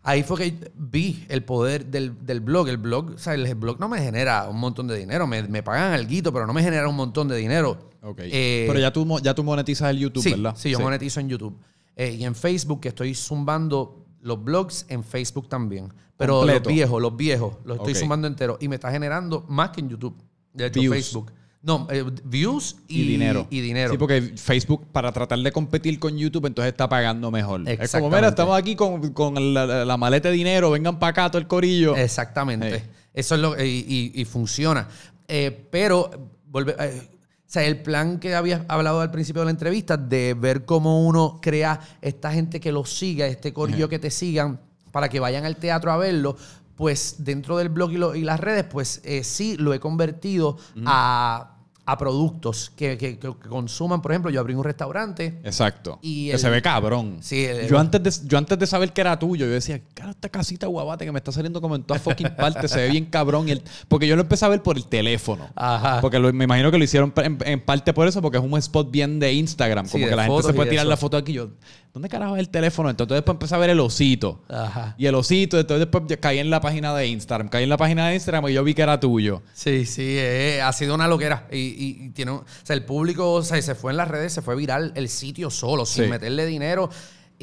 Speaker 2: ahí fue que vi el poder del, blog. El blog, o sea, el blog no me genera un montón de dinero. Me, me pagan algo, pero no me genera un montón de dinero.
Speaker 1: Eh, pero ya tú, ya tú monetizas el YouTube, ¿verdad?
Speaker 2: Sí, yo monetizo en YouTube. Eh, y en Facebook, que estoy zumbando los blogs en Facebook también. Pero los viejos, los viejos, los estoy sumando enteros. Y me está generando más que en YouTube. De hecho, Facebook. No, eh, views y, dinero. y dinero.
Speaker 1: Sí, porque Facebook, para tratar de competir con YouTube, entonces está pagando mejor. Es como, mira, estamos aquí con, la, maleta de dinero, vengan para acá todo el corillo.
Speaker 2: Exactamente. Eso es lo y, funciona. Eh, pero, volve, eh, o sea, el plan que habías hablado al principio de la entrevista, de ver cómo uno crea esta gente que lo siga, este corillo que te sigan, para que vayan al teatro a verlo, pues dentro del blog y, las redes, pues eh, sí lo he convertido a a productos que, que, consuman. Por ejemplo, yo abrí un restaurante.
Speaker 1: Exacto. Y que se ve cabrón. Sí, yo, antes de, yo antes de saber que era tuyo, yo decía, cara, esta casita guabate que me está saliendo como en todas fucking partes, se ve bien cabrón. Y porque yo lo empecé a ver por el teléfono. Ajá. Porque me imagino que lo hicieron en, parte por eso, porque es un spot bien de Instagram. Como que la gente se puede tirar la foto aquí. Yo, ¿dónde carajo es el teléfono? Entonces después empecé a ver el osito. Ajá. Y el osito, entonces después caí en la página de Instagram. Caí en la página de Instagram y yo vi que era tuyo.
Speaker 2: Sí, sí, eh, ha sido una loquera. Y, tiene, o sea, el público o sea, se fue en las redes, se fue viral el sitio solo, sin meterle dinero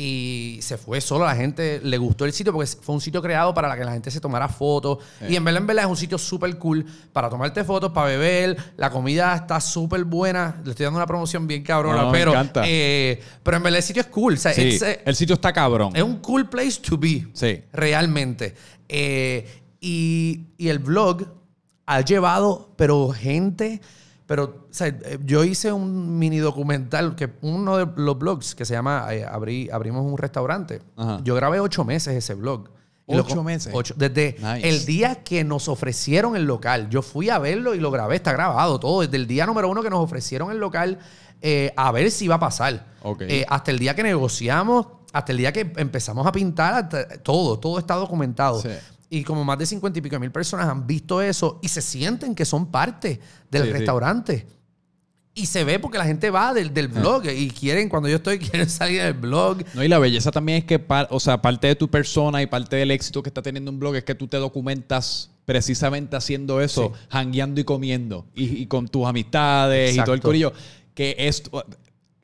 Speaker 2: y se fue solo. La gente le gustó el sitio porque fue un sitio creado para que la gente se tomara fotos. Y en verdad, en verdad es un sitio súper cool para tomarte fotos, para beber. La comida está súper buena. Le estoy dando una promoción bien cabrona, pero, eh, pero en verdad el sitio es cool.
Speaker 1: Eh, el sitio está cabrón.
Speaker 2: Es un cool place to be. Sí. Realmente. Eh, y, y el blog ha llevado, pero gente pero, o sea, eh, yo hice un mini documental, que uno de los blogs que se llama eh, Abrimos un restaurante. Yo grabé ocho meses ese blog.
Speaker 1: ¿Ocho meses?
Speaker 2: Ocho, desde el día que nos ofrecieron el local. Yo fui a verlo y lo grabé, está grabado todo. Desde el día número uno que nos ofrecieron el local, eh, a ver si iba a pasar. hasta el día que negociamos, hasta el día que empezamos a pintar, todo, todo está documentado. Sí y como más de cincuenta y pico mil personas han visto eso y se sienten que son parte del restaurante. Y se ve porque la gente va del, del blog y quieren, cuando yo estoy, quieren salir del blog.
Speaker 1: No, y la belleza también es que, o sea, parte de tu persona y parte del éxito que está teniendo un blog es que tú te documentas precisamente haciendo eso, hangueando y comiendo. Y, con tus amistades y todo el corillo. Que es,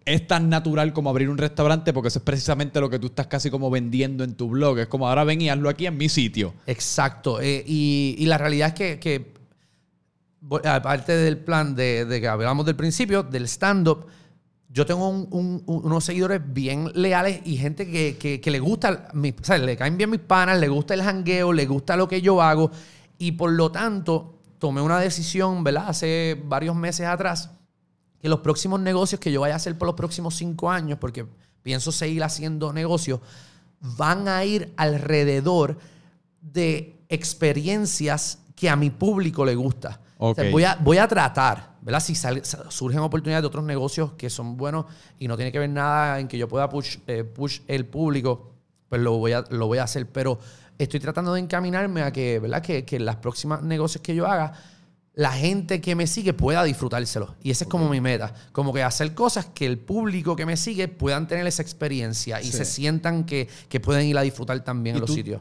Speaker 1: es tan natural como abrir un restaurante porque eso es precisamente lo que tú estás casi como vendiendo en tu blog. Es como ahora ven y hazlo aquí en mi sitio.
Speaker 2: Exacto. Eh, y, la realidad es que, aparte del plan de, que hablamos del principio, del stand-up, yo tengo unos seguidores bien leales y gente que, le gusta, o sea, le caen bien mis panas, le gusta el jangueo, le gusta lo que yo hago. Y por lo tanto, tomé una decisión, ¿verdad? Hace varios meses atrás que los próximos negocios que yo vaya a hacer por los próximos cinco años, porque pienso seguir haciendo negocios, van a ir alrededor de experiencias que a mi público le gusta. voy, a, voy a tratar, ¿verdad? Si surgen oportunidades de otros negocios que son buenos y no tiene que ver nada en que yo pueda push, eh, push el público, pues lo voy, a, lo voy a hacer. Pero estoy tratando de encaminarme a que, ¿verdad? Que, que las próximas negocios que yo haga la gente que me sigue pueda disfrutárselo. Y esa es como mi meta. Como que hacer cosas que el público que me sigue puedan tener esa experiencia y se sientan que, pueden ir a disfrutar también en los sitios.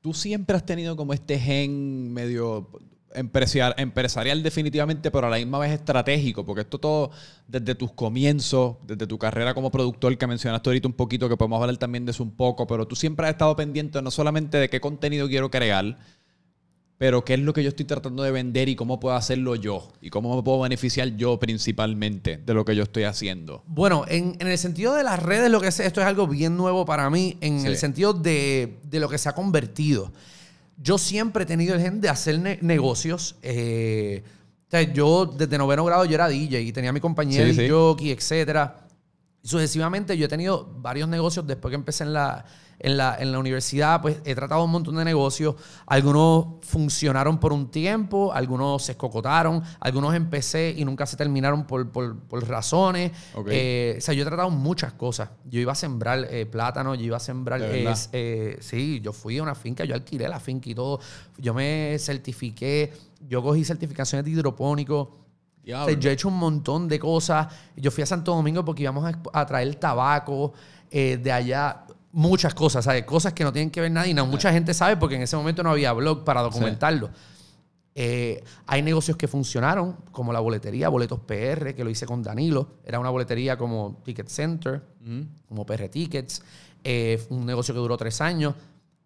Speaker 1: Tú siempre has tenido como este gen medio empresarial, empresarial definitivamente, pero a la misma vez estratégico, porque esto todo desde tus comienzos, desde tu carrera como productor que mencionaste ahorita un poquito, que podemos hablar también de eso un poco, pero tú siempre has estado pendiente no solamente de qué contenido quiero crear, pero qué es lo que yo estoy tratando de vender y cómo puedo hacerlo yo y cómo me puedo beneficiar yo principalmente de lo que yo estoy haciendo.
Speaker 2: Bueno, en, el sentido de las redes, lo que sé, esto es algo bien nuevo para mí, en el sentido de, lo que se ha convertido. Yo siempre he tenido el gen de hacer negocios. Eh, yo desde noveno grado yo era DJ y tenía mi compañero y jockey, etcétera. Y sucesivamente yo he tenido varios negocios después que empecé en la, en la, en la universidad, pues he tratado un montón de negocios. Algunos funcionaron por un tiempo, algunos se escocotaron, algunos empecé y nunca se terminaron por, razones. Eh, o sea, yo he tratado muchas cosas. Yo iba a sembrar eh, plátano, yo iba a sembrar... Eh, sí, yo fui a una finca, yo alquilé la finca y todo. Yo me certifiqué, yo cogí certificaciones de hidropónico. yo he hecho un montón de cosas. Yo fui a Santo Domingo porque íbamos a, traer tabaco de allá muchas cosas, ¿sabes? Cosas que no tienen que ver nada y no, mucha gente sabe porque en ese momento no había blog para documentarlo. Eh, hay negocios que funcionaron, como la boletería, Boletos PR, que lo hice con Danilo. Era una boletería como Ticket Center, como PR Tickets. Eh, un negocio que duró tres años.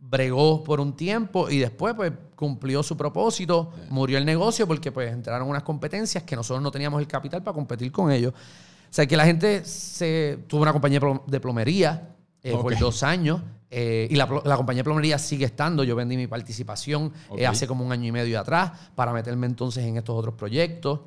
Speaker 2: Bregó por un tiempo y después pues cumplió su propósito. Murió el negocio porque pues entraron unas competencias que nosotros no teníamos el capital para competir con ellos. O sea, que la gente se tuvo una compañía de plomería eh, por dos años. Eh, y la, compañía de plomería sigue estando. Yo vendí mi participación eh, hace como un año y medio atrás para meterme entonces en estos otros proyectos.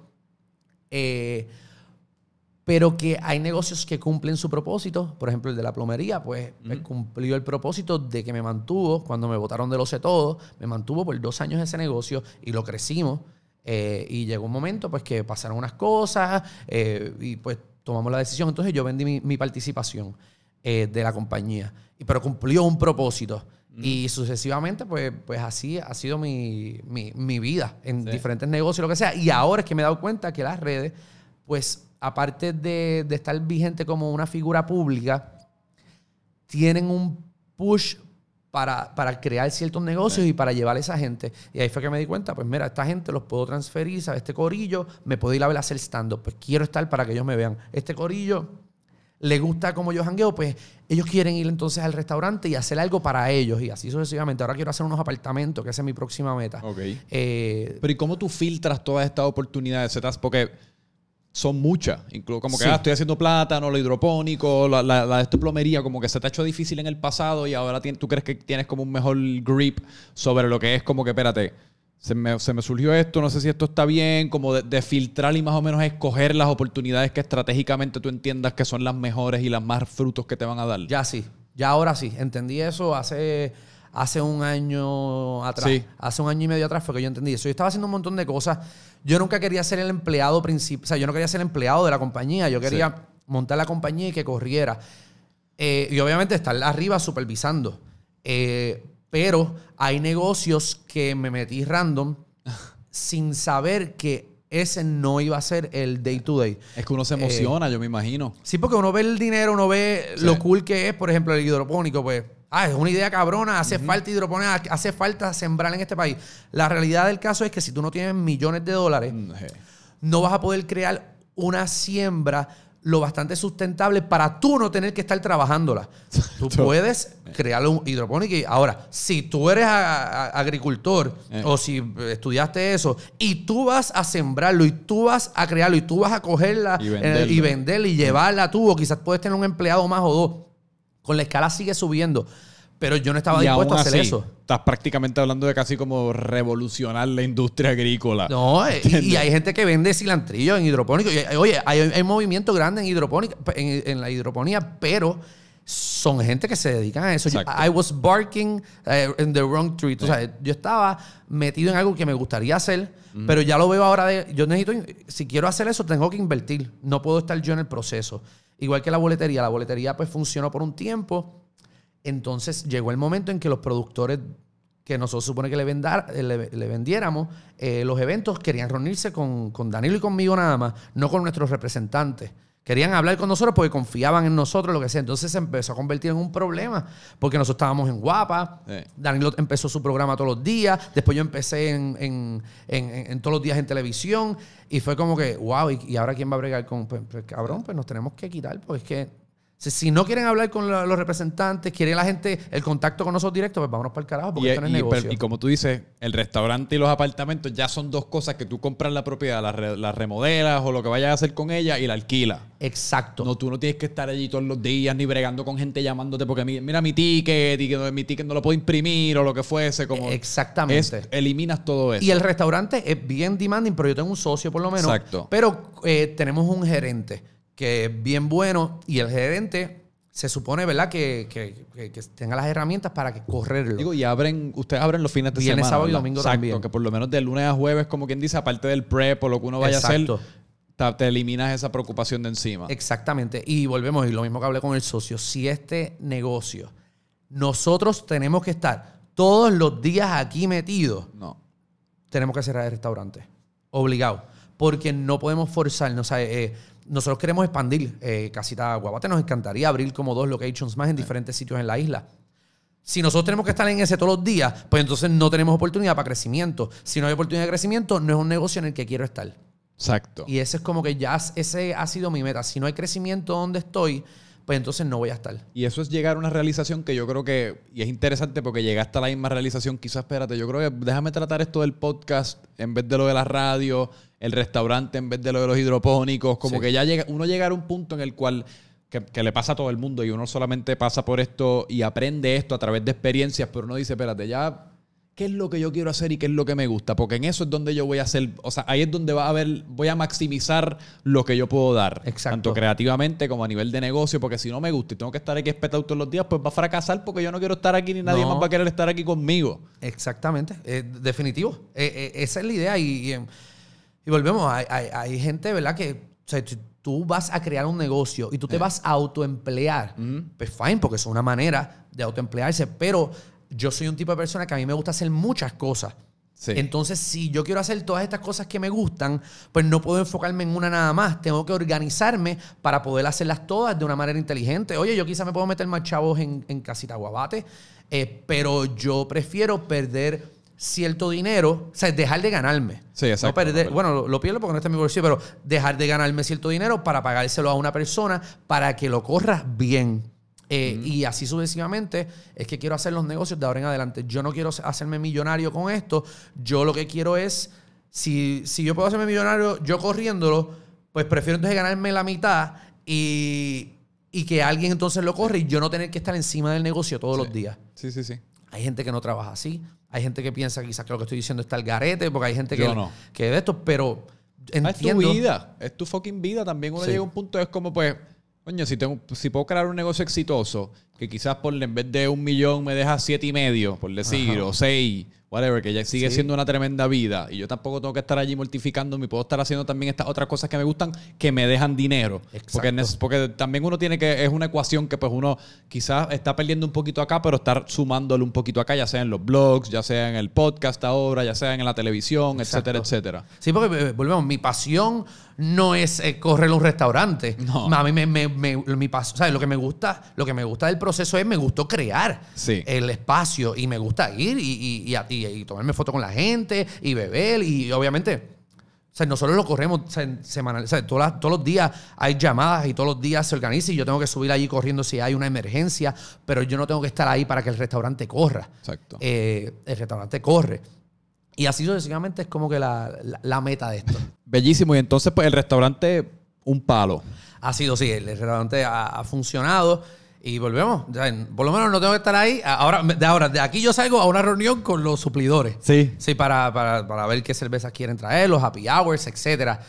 Speaker 2: pero que hay negocios que cumplen su propósito. Por ejemplo, el de la plomería, pues, pues cumplió el propósito de que me mantuvo, cuando me votaron de lo sé todo, me mantuvo por dos años ese negocio y lo crecimos. Eh, y llegó un momento, pues, que pasaron unas cosas eh, y pues tomamos la decisión. Entonces yo vendí mi, participación eh, de la compañía. Y, pero cumplió un propósito. Y sucesivamente, pues, pues así ha sido mi, vida en diferentes negocios, lo que sea. Y ahora es que me he dado cuenta que las redes, pues aparte de, estar vigente como una figura pública, tienen un push para, crear ciertos negocios y para llevar a esa gente. Y ahí fue que me di cuenta, pues mira, esta gente los puedo transferir, ¿sabes? Este corillo me puedo ir a ver a hacer stand-up. Pues quiero estar para que ellos me vean. Este corillo le gusta como yo jangueo, pues ellos quieren ir entonces al restaurante y hacer algo para ellos y así sucesivamente. Ahora quiero hacer unos apartamentos, que esa es mi próxima meta.
Speaker 1: Ok. Eh, Pero ¿y cómo tú filtras todas estas oportunidades? Porque son muchas. Incluso como que ah, estoy haciendo plátano, lo hidropónico, la, la, la de plomería, como que se te ha hecho difícil en el pasado y ahora tú crees que tienes como un mejor grip sobre lo que es como que, espérate, se me, surgió esto, no sé si esto está bien, como de, filtrar y más o menos escoger las oportunidades que estratégicamente tú entiendas que son las mejores y las más frutos que te van a dar.
Speaker 2: Ya sí, ya ahora sí. Entendí eso hace, hace un año atrás. Hace un año y medio atrás fue que yo entendí eso. Yo estaba haciendo un montón de cosas. Yo nunca quería ser el empleado principal, o sea, yo no quería ser el empleado de la compañía, yo quería montar la compañía y que corriera. Eh, y obviamente estar arriba supervisando. Eh, pero hay negocios que me metí random sin saber que ese no iba a ser el day to day.
Speaker 1: Es que uno se emociona, yo me imagino.
Speaker 2: Sí, porque uno ve el dinero, uno ve lo cool que es, por ejemplo, el hidropónico, pues. Ah, es una idea cabrona, hace falta hidroponía, hace falta sembrar en este país. La realidad del caso es que si tú no tienes millones de dólares, mm, no vas a poder crear una siembra lo bastante sustentable para tú no tener que estar trabajándola. Tú puedes crear un hidropónico. Ahora, si tú eres agricultor eh. o si estudiaste eso y tú vas a sembrarlo y tú vas a crearlo y tú vas a cogerla y eh, venderla y, llevarla tú o quizás puedes tener un empleado más o dos, con la escala sigue subiendo. Pero yo no estaba dispuesto a hacer eso.
Speaker 1: Estás prácticamente hablando de casi como revolucionar la industria agrícola.
Speaker 2: No, eh, y, hay gente que vende cilantrillo en hidropónico. oye, hay, movimiento grande en hidropónica, en, la hidroponía, pero son gente que se dedican a eso. I was barking eh, in the wrong tree. O sea, yo estaba metido en algo que me gustaría hacer, pero ya lo veo ahora de. Yo necesito. Si quiero hacer eso, tengo que invertir. No puedo estar yo en el proceso. Igual que la boletería. La boletería, pues, funcionó por un tiempo entonces llegó el momento en que los productores que nosotros supone que le, le, vendiéramos, eh, los eventos querían reunirse con, Danilo y conmigo nada más, no con nuestros representantes. Querían hablar con nosotros porque confiaban en nosotros, lo que sea. Entonces se empezó a convertir en un problema porque nosotros estábamos en Guapa. Danilo empezó su programa todos los días. Después yo empecé en, todos los días en televisión. Y fue como que, wow, ¿y, ahora quién va a bregar con.? Pues, pues, cabrón, pues nos tenemos que quitar porque es que si no quieren hablar con los representantes, quieren la gente el contacto con nosotros directo, pues vámonos para el carajo porque y, esto no es negocio.
Speaker 1: y como tú dices, el restaurante y los apartamentos ya son dos cosas que tú compras la propiedad, las remodelas o lo que vayas a hacer con ella y la alquila.
Speaker 2: Exacto.
Speaker 1: No, tú no tienes que estar allí todos los días ni bregando con gente llamándote porque mira mi ticket y que mi ticket no lo puedo imprimir o lo que fuese. Como
Speaker 2: Exactamente.
Speaker 1: eliminas todo eso.
Speaker 2: Y el restaurante es bien demanding, pero yo tengo un socio por lo menos. Exacto. Pero eh, tenemos un gerente que es bien bueno y el gerente se supone, ¿verdad? Que, tenga las herramientas para que correrlo.
Speaker 1: Digo, y abren, ustedes abren los fines de
Speaker 2: Viernes,
Speaker 1: semana.
Speaker 2: sábado y domingo Exacto, también.
Speaker 1: que por lo menos de lunes a jueves, como quien dice, aparte del prep o lo que uno vaya a hacer, te, eliminas esa preocupación de encima.
Speaker 2: Exactamente. Y volvemos, y lo mismo que hablé con el socio, si este negocio, nosotros tenemos que estar todos los días aquí metidos, no. tenemos que cerrar el restaurante. Obligado. Porque no podemos forzarnos. O sea, eh, nosotros queremos expandir eh, Casita Guabate. Nos encantaría abrir como dos locations más en diferentes sitios en la isla. Si nosotros tenemos que estar en ese todos los días, pues entonces no tenemos oportunidad para crecimiento. Si no hay oportunidad de crecimiento, no es un negocio en el que quiero estar.
Speaker 1: Exacto.
Speaker 2: Y ese es como que ya ese ha sido mi meta. Si no hay crecimiento donde estoy, pues entonces no voy a estar.
Speaker 1: Y eso es llegar a una realización que yo creo que, y es interesante porque llegaste a la misma realización, quizás espérate, yo creo que déjame tratar esto del podcast en vez de lo de la radio, el restaurante en vez de lo de los hidropónicos, como que ya llega, uno llega a un punto en el cual que, le pasa a todo el mundo y uno solamente pasa por esto y aprende esto a través de experiencias, pero uno dice, espérate, ya qué es lo que yo quiero hacer y qué es lo que me gusta, porque en eso es donde yo voy a hacer, o sea, ahí es donde va a haber, voy a maximizar lo que yo puedo dar,
Speaker 2: Exacto.
Speaker 1: tanto creativamente como a nivel de negocio, porque si no me gusta y tengo que estar aquí espetado todos los días, pues va a fracasar porque yo no quiero estar aquí ni nadie
Speaker 2: No.
Speaker 1: más va a querer estar aquí conmigo.
Speaker 2: Exactamente, eh, definitivo. Eh, eh, esa es la idea. Y, y, y volvemos, hay, hay- hay gente, ¿verdad? Que o sea, tú- tú vas a crear un negocio y tú te vas a autoemplear. Pues fine, porque es una manera de autoemplearse. Pero yo soy un tipo de persona que a mí me gusta hacer muchas cosas.
Speaker 1: Sí.
Speaker 2: Entonces, si yo quiero hacer todas estas cosas que me gustan, pues no puedo enfocarme en una nada más. Tengo que organizarme para poder hacerlas todas de una manera inteligente. Oye, yo quizá me puedo meter más chavos en, en casita guabate, eh, pero yo prefiero perder cierto dinero, o sea, dejar de ganarme.
Speaker 1: Sí, exacto.
Speaker 2: No perder- bueno, lo, lo pierdo porque no está en mi bolsillo, pero dejar de ganarme cierto dinero para pagárselo a una persona para que lo corra bien. Eh, Y así sucesivamente es que quiero hacer los negocios de ahora en adelante. Yo no quiero hacerme millonario con esto. Yo lo que quiero es, si, si yo puedo hacerme millonario yo corriéndolo, pues prefiero entonces ganarme la mitad y, y que alguien entonces lo corre y yo no tener que estar encima del negocio todos los días.
Speaker 1: Sí, sí, sí.
Speaker 2: Hay gente que no trabaja así. Hay gente que piensa quizás que lo que estoy diciendo está al garete, porque hay gente que,
Speaker 1: Yo no.
Speaker 2: que de esto, pero
Speaker 1: Ah, es tu
Speaker 2: entiendo.
Speaker 1: vida, es tu fucking vida. También uno
Speaker 2: Sí.
Speaker 1: llega a un punto, es como pues, coño, si, tengo, si puedo crear un negocio exitoso, que quizás por en vez de un millón me deja siete y medio, por decir, o seis, whatever, que ya sigue
Speaker 2: Sí.
Speaker 1: siendo una tremenda vida. Y yo tampoco tengo que estar allí mortificándome, puedo estar haciendo también estas otras cosas que me gustan que me dejan dinero. Porque, porque también uno tiene que, es una ecuación que pues uno quizás está perdiendo un poquito acá, pero estar sumándole un poquito acá, ya sea en los blogs, ya sea en el podcast ahora, ya sea en la televisión, etcétera,
Speaker 2: Exacto.
Speaker 1: etcétera.
Speaker 2: Sí, porque eh, volvemos, mi pasión no es eh, correr un restaurante.
Speaker 1: No.
Speaker 2: A mí me, me- me- mi pas- ¿sabes? Lo que me gusta, lo que me gusta del proceso es me gustó crear
Speaker 1: Sí.
Speaker 2: el espacio y me gusta ir y, y- y y- y tomarme foto con la gente y beber y obviamente. O sea, nosotros lo corremos o sea, semanal, o sea, todas las- todos los días hay llamadas y todos los días se organiza y yo tengo que subir allí corriendo si hay una emergencia, pero yo no tengo que estar ahí para que el restaurante corra.
Speaker 1: Exacto.
Speaker 2: Eh, el restaurante corre. Y así sucesivamente es como que la, la- la meta de esto.
Speaker 1: Bellísimo. Y entonces, pues, el restaurante, un palo.
Speaker 2: Ha sido, sí, el restaurante ha, ha funcionado y volvemos. O sea, por lo menos no tengo que estar ahí. Ahora, de ahora, de aquí yo salgo a una reunión con los suplidores.
Speaker 1: Sí.
Speaker 2: Sí, para, para, para ver qué cervezas quieren traer, los happy hours, etcétera.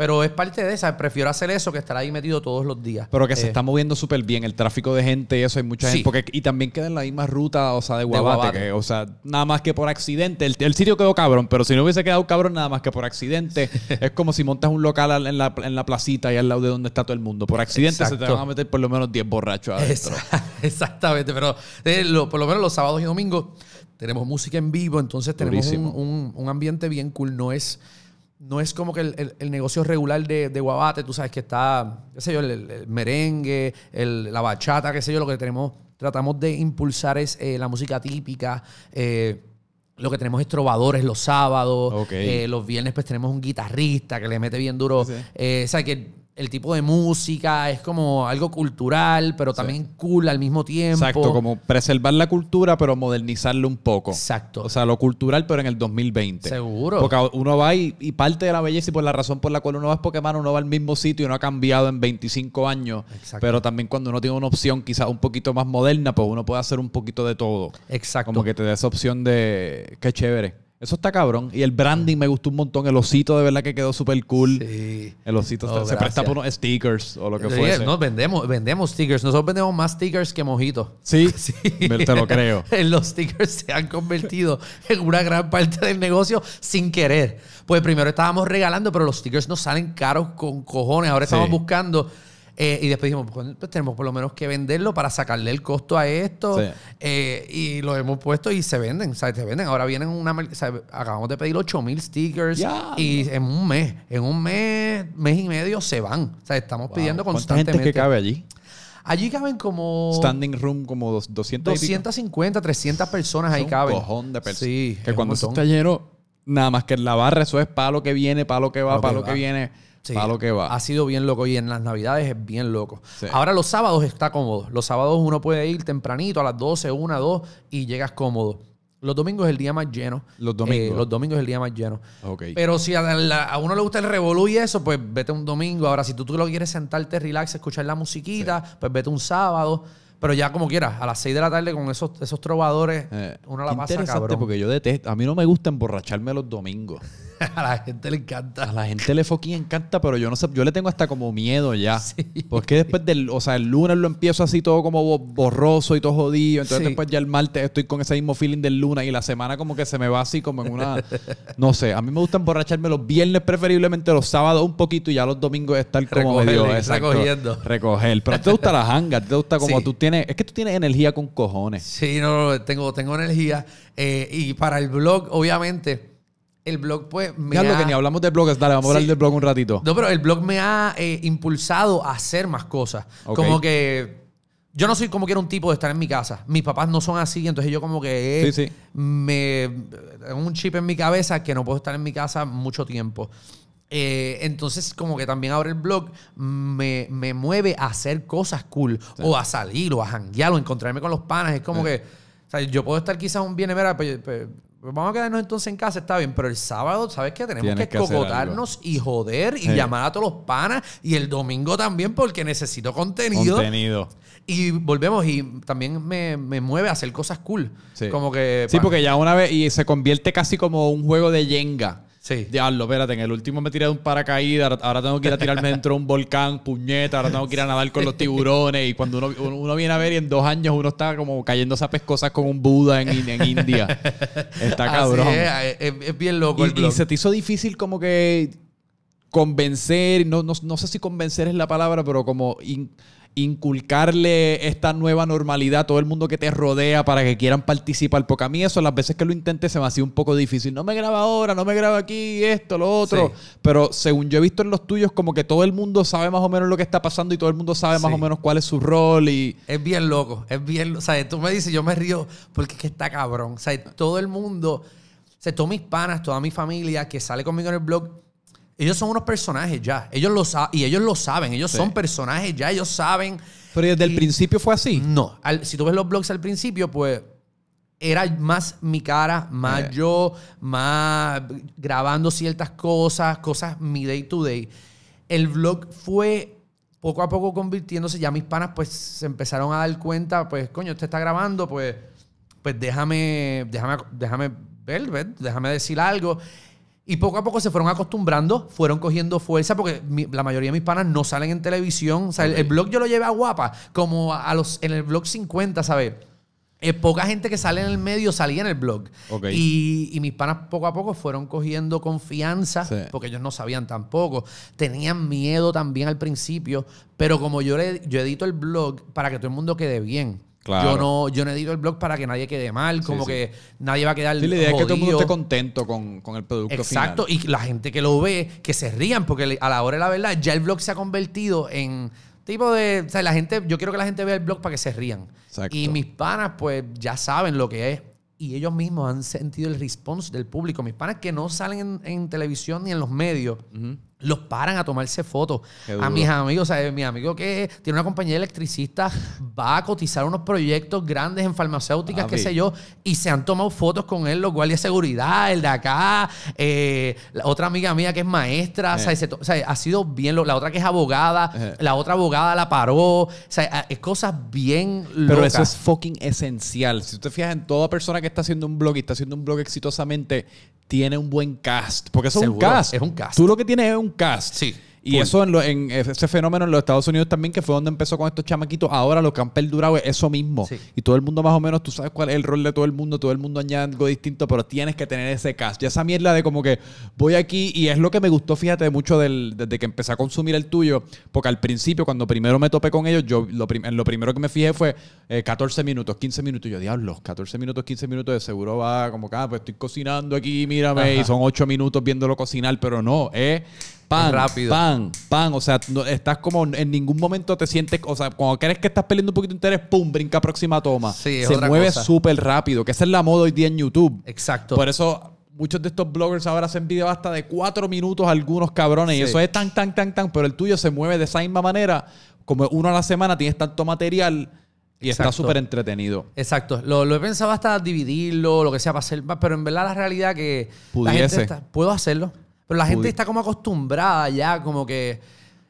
Speaker 2: Pero es parte de esa. Prefiero hacer eso que estar ahí metido todos los días.
Speaker 1: Pero que se
Speaker 2: Eh,
Speaker 1: está moviendo súper bien. El tráfico de gente y eso, hay mucha
Speaker 2: Sí.
Speaker 1: gente. Porque, y también queda en la misma ruta, o sea, de Guabate.
Speaker 2: Guabate.
Speaker 1: que, o sea, nada más que por accidente. El, el sitio quedó cabrón, pero si no hubiese quedado cabrón, nada más que por accidente. es como si montas un local al- en la, en la placita y al lado de donde está todo el mundo. Por accidente se te van a meter por lo menos 10 borrachos adentro.
Speaker 2: Exactamente, pero eh, lo- por lo menos los sábados y domingos tenemos música en vivo, entonces tenemos un, un- un ambiente bien cool. No es, no es como que el, el- el negocio regular de, de Guabate, tú sabes que está, qué sé yo, el, el- merengue, el- la bachata, qué sé yo, lo que tenemos, tratamos de impulsar es eh, la música típica. eh, lo que tenemos es trovadores los sábados. Eh, los viernes pues tenemos un guitarrista que le mete bien duro.
Speaker 1: Sí.
Speaker 2: Eh, o sea, que el tipo de música es como algo cultural, pero también cool al mismo tiempo.
Speaker 1: Exacto, como preservar la cultura, pero modernizarlo un poco.
Speaker 2: Exacto.
Speaker 1: O sea, lo cultural, pero en el 2020.
Speaker 2: Seguro.
Speaker 1: Porque uno va y, y parte de la belleza y por la razón por la cual uno va es porque, mano, uno va al mismo sitio y no ha cambiado en 25 años.
Speaker 2: Exacto.
Speaker 1: Pero también cuando uno tiene una opción quizás un poquito más moderna, pues uno puede hacer un poquito de todo.
Speaker 2: Exacto.
Speaker 1: Como que te da esa opción de... Qué chévere. Eso está cabrón. Y el branding me gustó un montón. El osito de verdad que quedó súper cool.
Speaker 2: Sí.
Speaker 1: El osito
Speaker 2: Oh,
Speaker 1: está- se presta por unos stickers o lo que
Speaker 2: Sí,
Speaker 1: fuese.
Speaker 2: no, vendemos, vendemos stickers. Nosotros vendemos más stickers que mojitos.
Speaker 1: Sí, me- te lo creo.
Speaker 2: Los stickers se han convertido en una gran parte del negocio sin querer. Pues primero estábamos regalando, pero los stickers nos salen caros con cojones. Ahora estamos
Speaker 1: Sí.
Speaker 2: buscando. Eh, y después dijimos, pues, pues tenemos por lo menos que venderlo para sacarle el costo a esto.
Speaker 1: Sí.
Speaker 2: Eh, y lo hemos puesto y se venden. O sea, se venden. Ahora vienen una. o sea, acabamos de pedir 8000 stickers.
Speaker 1: Ya.
Speaker 2: Y en un mes, en un mes, mes y medio se van. O sea, estamos pidiendo
Speaker 1: ¿Cuánta
Speaker 2: constantemente.
Speaker 1: gente es que cabe allí?
Speaker 2: Allí caben como.
Speaker 1: Standing room como dos- 200 y pico.
Speaker 2: 250, 300 personas ahí
Speaker 1: Es un
Speaker 2: caben.
Speaker 1: cojón de personas.
Speaker 2: Sí,
Speaker 1: que
Speaker 2: es
Speaker 1: cuando
Speaker 2: un
Speaker 1: eso está lleno, nada más que en la barra, eso es para lo que viene, para lo que va, para
Speaker 2: que
Speaker 1: lo que viene,
Speaker 2: Sí,
Speaker 1: para lo que va.
Speaker 2: Ha sido bien loco y en las navidades es bien loco.
Speaker 1: Sí.
Speaker 2: Ahora los sábados está cómodo. Los sábados uno puede ir tempranito a las 12, 1, 2 y llegas cómodo. Los domingos es el día más lleno.
Speaker 1: Los domingos.
Speaker 2: Eh, los domingos es el día más lleno.
Speaker 1: Ok.
Speaker 2: Pero si a, la- a uno le gusta el revolú y eso, pues vete un domingo. Ahora, si tú, tú lo quieres sentarte, relax, escuchar la musiquita, pues vete un sábado. Pero ya como quieras, a las 6 de la tarde con esos, esos trovadores,
Speaker 1: Eh,
Speaker 2: uno la pasa
Speaker 1: interesante,
Speaker 2: cabrón.
Speaker 1: porque yo detesto. A mí no me gusta emborracharme los domingos.
Speaker 2: a la gente le
Speaker 1: A
Speaker 2: encanta.
Speaker 1: la gente le fucking encanta, pero yo no sé, yo le tengo hasta como miedo ya. Porque después del, o sea, el lunes lo empiezo así todo como bo- borroso y todo jodido. Entonces
Speaker 2: Sí.
Speaker 1: después ya el martes estoy con ese mismo feeling del lunes y la semana como que se me va así como en una, no sé. A mí me gusta emborracharme los viernes preferiblemente, los sábados un poquito y ya los domingos estar como medio,
Speaker 2: recogiendo.
Speaker 1: recoger. Pero a ti te gusta la hanga, a ti te gusta como
Speaker 2: Sí.
Speaker 1: tú tienes, es que tú tienes energía con cojones.
Speaker 2: Sí, no, no, tengo, tengo energía. Eh, y para el blog, obviamente, el blog pues me
Speaker 1: Ya lo
Speaker 2: ha-
Speaker 1: que ni hablamos de blogs, dale, vamos a hablar
Speaker 2: Sí.
Speaker 1: del blog un ratito.
Speaker 2: No, pero el blog me ha eh, impulsado a hacer más cosas.
Speaker 1: Ok.
Speaker 2: Como que yo no soy como que era un tipo de estar en mi casa. Mis papás no son así, entonces yo como que eh,
Speaker 1: Sí, sí.
Speaker 2: me tengo un chip en mi cabeza que no puedo estar en mi casa mucho tiempo. Eh, entonces, como que también ahora el blog me, me mueve a hacer cosas cool, o a salir, o a janguear, o a encontrarme con los panas. Es como que, o sea, yo puedo estar quizás un viernes, mira, pues, pues, vamos a quedarnos entonces en casa, está bien, pero el sábado, ¿sabes qué? Tenemos
Speaker 1: Tienes
Speaker 2: que,
Speaker 1: que
Speaker 2: cocotarnos y joder y
Speaker 1: Sí.
Speaker 2: llamar a todos los panas, y el domingo también, porque necesito contenido.
Speaker 1: Contenido.
Speaker 2: Y volvemos, y también me, me mueve a hacer cosas cool.
Speaker 1: Sí.
Speaker 2: Como que.
Speaker 1: Sí, porque ya una vez y se convierte casi como un juego de Jenga.
Speaker 2: Sí.
Speaker 1: Diablo, espérate, en el último me tiré de un paracaídas, ahora, tengo que ir a tirarme dentro de un volcán, puñeta, ahora tengo que ir a nadar con los tiburones. Y cuando uno, uno, uno viene a ver y en dos años uno está como cayéndose a pescosas con un Buda en, en India. Está cabrón.
Speaker 2: es, es, es bien loco el
Speaker 1: Y, se te hizo difícil como que convencer, no, no, no sé si convencer es la palabra, pero como in- inculcarle esta nueva normalidad a todo el mundo que te rodea para que quieran participar. Porque a mí eso, las veces que lo intenté, se me hacía un poco difícil. No me graba ahora, no me graba aquí, esto, lo otro.
Speaker 2: Sí.
Speaker 1: Pero según yo he visto en los tuyos, como que todo el mundo sabe más o menos lo que está pasando y todo el mundo sabe más
Speaker 2: Sí.
Speaker 1: o menos cuál es su rol y...
Speaker 2: Es bien loco, es bien, o sea, tú me dices, yo me río porque es que está cabrón. O sea, todo el mundo, o sea, todos mis panas, toda mi familia que sale conmigo en el blog, ellos son unos personajes ya. Ellos lo y ellos lo saben, ellos
Speaker 1: Sí.
Speaker 2: son personajes ya, ellos saben.
Speaker 1: Pero desde el
Speaker 2: Y-
Speaker 1: principio fue así.
Speaker 2: No, al- si tú ves los blogs al principio, pues era más mi cara, más
Speaker 1: Eh.
Speaker 2: yo, más grabando ciertas cosas, cosas mi day to day. El blog fue poco a poco convirtiéndose, ya mis panas pues se empezaron a dar cuenta, pues coño, usted está grabando, pues, pues déjame, déjame, déjame ver, ver, déjame decir algo. Y poco a poco se fueron acostumbrando, fueron cogiendo fuerza, porque mi- la mayoría de mis panas no salen en televisión. O sea, el- el, blog yo lo llevé a guapa, como a, los, en el blog 50, ¿sabes? Eh, poca gente que sale en el medio salía en el blog.
Speaker 1: Ok.
Speaker 2: Y, y mis panas poco a poco fueron cogiendo confianza,
Speaker 1: Sí.
Speaker 2: porque ellos no sabían tampoco. Tenían miedo también al principio, pero como yo, le- yo edito el blog para que todo el mundo quede bien.
Speaker 1: Claro.
Speaker 2: Yo no, yo no edito el blog para que nadie quede mal, como
Speaker 1: sí.
Speaker 2: que nadie va a quedar
Speaker 1: Sí, la idea es que todo el mundo esté contento con, con el producto
Speaker 2: Exacto,
Speaker 1: final.
Speaker 2: y la gente que lo ve, que se rían, porque a la hora de la verdad, ya el blog se ha convertido en tipo de. O sea, la gente, yo quiero que la gente vea el blog para que se rían.
Speaker 1: Exacto.
Speaker 2: Y mis panas, pues, ya saben lo que es. Y ellos mismos han sentido el response del público. Mis panas que no salen en, en televisión ni en los medios. Los paran a tomarse fotos. A mis amigos, o sea, mi amigo que tiene una compañía de electricista va a cotizar unos proyectos grandes en farmacéuticas, qué sé yo, y se han tomado fotos con él, los guardias de seguridad, el de acá, eh, la otra amiga mía que es maestra, o, sea,
Speaker 1: Eh.
Speaker 2: se to- o sea, ha sido bien, lo- la otra que es abogada,
Speaker 1: Eh.
Speaker 2: la otra abogada la paró, o sea, es cosas bien
Speaker 1: Pero
Speaker 2: locas.
Speaker 1: eso es fucking esencial. Si tú te fijas en toda persona que está haciendo un blog y está haciendo un blog exitosamente, tiene un buen cast. Porque eso es un cast.
Speaker 2: es un cast.
Speaker 1: Tú lo que tienes es un cast.
Speaker 2: Sí,
Speaker 1: Y
Speaker 2: full.
Speaker 1: eso en, lo- en ese fenómeno en los Estados Unidos también, que fue donde empezó con estos chamaquitos, ahora lo que han perdurado es eso mismo.
Speaker 2: Sí.
Speaker 1: Y todo el mundo más o menos, tú sabes cuál es el rol de todo el mundo, todo el mundo añade algo distinto, pero tienes que tener ese cast. Ya esa mierda de como que voy aquí, y es lo que me gustó, fíjate, mucho del, desde que empecé a consumir el tuyo, porque al principio, cuando primero me topé con ellos, yo lo, prim- en lo primero que me fijé fue eh, 14 minutos, 15 minutos. Y yo, diablo, 14 minutos, 15 minutos, de seguro va como que, ah, pues estoy cocinando aquí, mírame, y son 8 minutos viéndolo cocinar, pero no, es pan,
Speaker 2: rápido.
Speaker 1: pan, pan. O sea, no- estás como en ningún momento te sientes, o sea, cuando crees que estás perdiendo un poquito de interés, pum, brinca próxima toma.
Speaker 2: Sí, es
Speaker 1: Se
Speaker 2: otra
Speaker 1: mueve
Speaker 2: cosa.
Speaker 1: súper rápido, que esa es la moda hoy día en YouTube.
Speaker 2: Exacto.
Speaker 1: Por eso muchos de estos bloggers ahora hacen videos hasta de cuatro minutos algunos cabrones. Y eso es tan, tan, tan, tan. Pero el tuyo se mueve de esa misma manera. Como uno a la semana tienes tanto material y está
Speaker 2: Exacto.
Speaker 1: súper entretenido.
Speaker 2: Exacto. Lo, lo he pensado hasta dividirlo, lo que sea, para hacer pero en verdad la realidad que la
Speaker 1: Pudiese.
Speaker 2: gente está- puedo hacerlo, pero la gente está como acostumbrada ya, como que...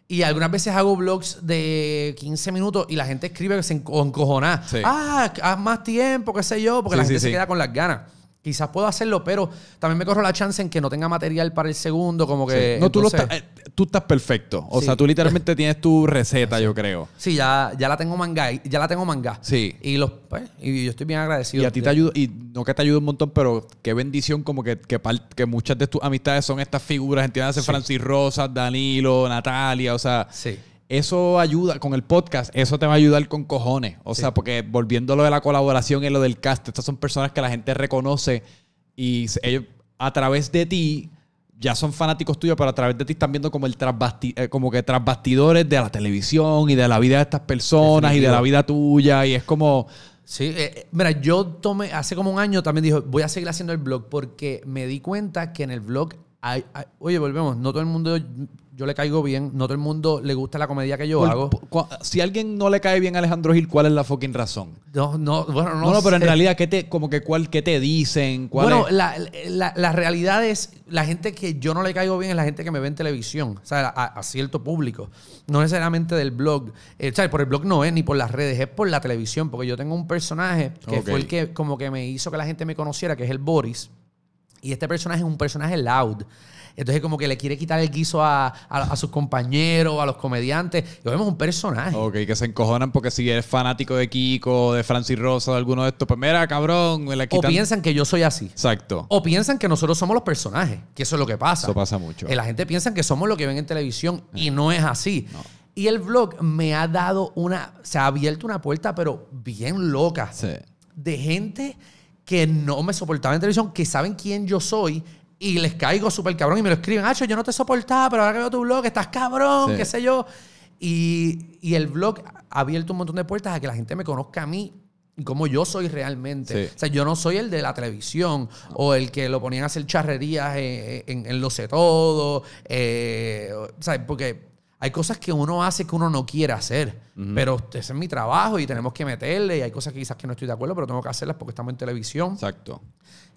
Speaker 2: Y algunas veces hago vlogs de 15 minutos y la gente escribe que se enco- encojona.
Speaker 1: Sí.
Speaker 2: Ah, haz más tiempo, qué sé yo, porque
Speaker 1: Sí,
Speaker 2: la
Speaker 1: sí,
Speaker 2: gente se queda con las ganas. Quizás puedo hacerlo, pero también me corro la chance en que no tenga material para el segundo, como que...
Speaker 1: no, tú, lo estás- eh, tú estás perfecto. O
Speaker 2: Sí.
Speaker 1: sea, tú literalmente tienes tu receta, yo creo.
Speaker 2: Sí, ya, ya la tengo manga, ya la tengo manga.
Speaker 1: Sí.
Speaker 2: Y los, pues, y yo estoy bien agradecido.
Speaker 1: Y a ti te ayuda, y no que te ayude un montón, pero qué bendición como que, que, par- que muchas de tus amistades son estas figuras, entiendes, Francis Rosas, Danilo, Natalia, o sea,
Speaker 2: Sí.
Speaker 1: Eso ayuda con el podcast, eso te va a ayudar con cojones. O sea, porque volviendo a lo de la colaboración y lo del cast, estas son personas que la gente reconoce y ellos a través de ti ya son fanáticos tuyos, pero a través de ti están viendo como el eh, como que tras bastidores de la televisión y de la vida de estas personas y de la vida tuya y es como
Speaker 2: Sí, eh, eh, mira, yo tomé, hace como un año también dijo, voy a seguir haciendo el blog porque me di cuenta que en el blog hay, hay- oye, volvemos, no todo el mundo, yo le caigo bien, no todo el mundo le gusta la comedia que yo hago.
Speaker 1: si a alguien no le cae bien a Alejandro Gil, ¿cuál es la fucking razón?
Speaker 2: No, no, bueno, no,
Speaker 1: No, no, pero en
Speaker 2: sé.
Speaker 1: realidad, ¿qué te, como que cuál, qué te dicen? ¿Cuál
Speaker 2: Bueno,
Speaker 1: es?
Speaker 2: la, la- la realidad es, la gente que yo no le caigo bien es la gente que me ve en televisión, o sea, a, a cierto público. No necesariamente del blog. Eh, o sea, por el blog no es ni por las redes, es por la televisión, porque yo tengo un personaje que fue el que como que me hizo que la gente me conociera, que es el Boris. Y este personaje es un personaje loud. Entonces como que le quiere quitar el guiso a, a- a sus compañeros, a los comediantes. Y vemos un personaje.
Speaker 1: Ok, que se encojonan porque si eres fanático de Kiko, de Francis Rosa, de alguno de estos, pues mira, cabrón, me la
Speaker 2: O piensan que yo soy así.
Speaker 1: Exacto.
Speaker 2: O piensan que nosotros somos los personajes, que eso es lo que pasa.
Speaker 1: Eso pasa mucho.
Speaker 2: Eh, La gente piensa que somos lo que ven en televisión y no es así. Y el vlog me ha dado una, se ha abierto una puerta, pero bien loca,
Speaker 1: Sí.
Speaker 2: de gente que no me soportaba en televisión, que saben quién yo soy y les caigo súper cabrón y me lo escriben, Hacho, yo no te soportaba, pero ahora que veo tu blog, estás cabrón,
Speaker 1: Sí.
Speaker 2: qué sé yo. Y, y el blog ha abierto un montón de puertas a que la gente me conozca a mí y cómo yo soy realmente.
Speaker 1: Sí.
Speaker 2: O sea, yo no soy el de la televisión o el que lo ponían a hacer charrerías en, en, en Lo sé todo. eh, o sea, porque hay cosas que uno hace que uno no quiere hacer. Pero ese es mi trabajo y tenemos que meterle. Y hay cosas que quizás que no estoy de acuerdo, pero tengo que hacerlas porque estamos en televisión.
Speaker 1: Exacto.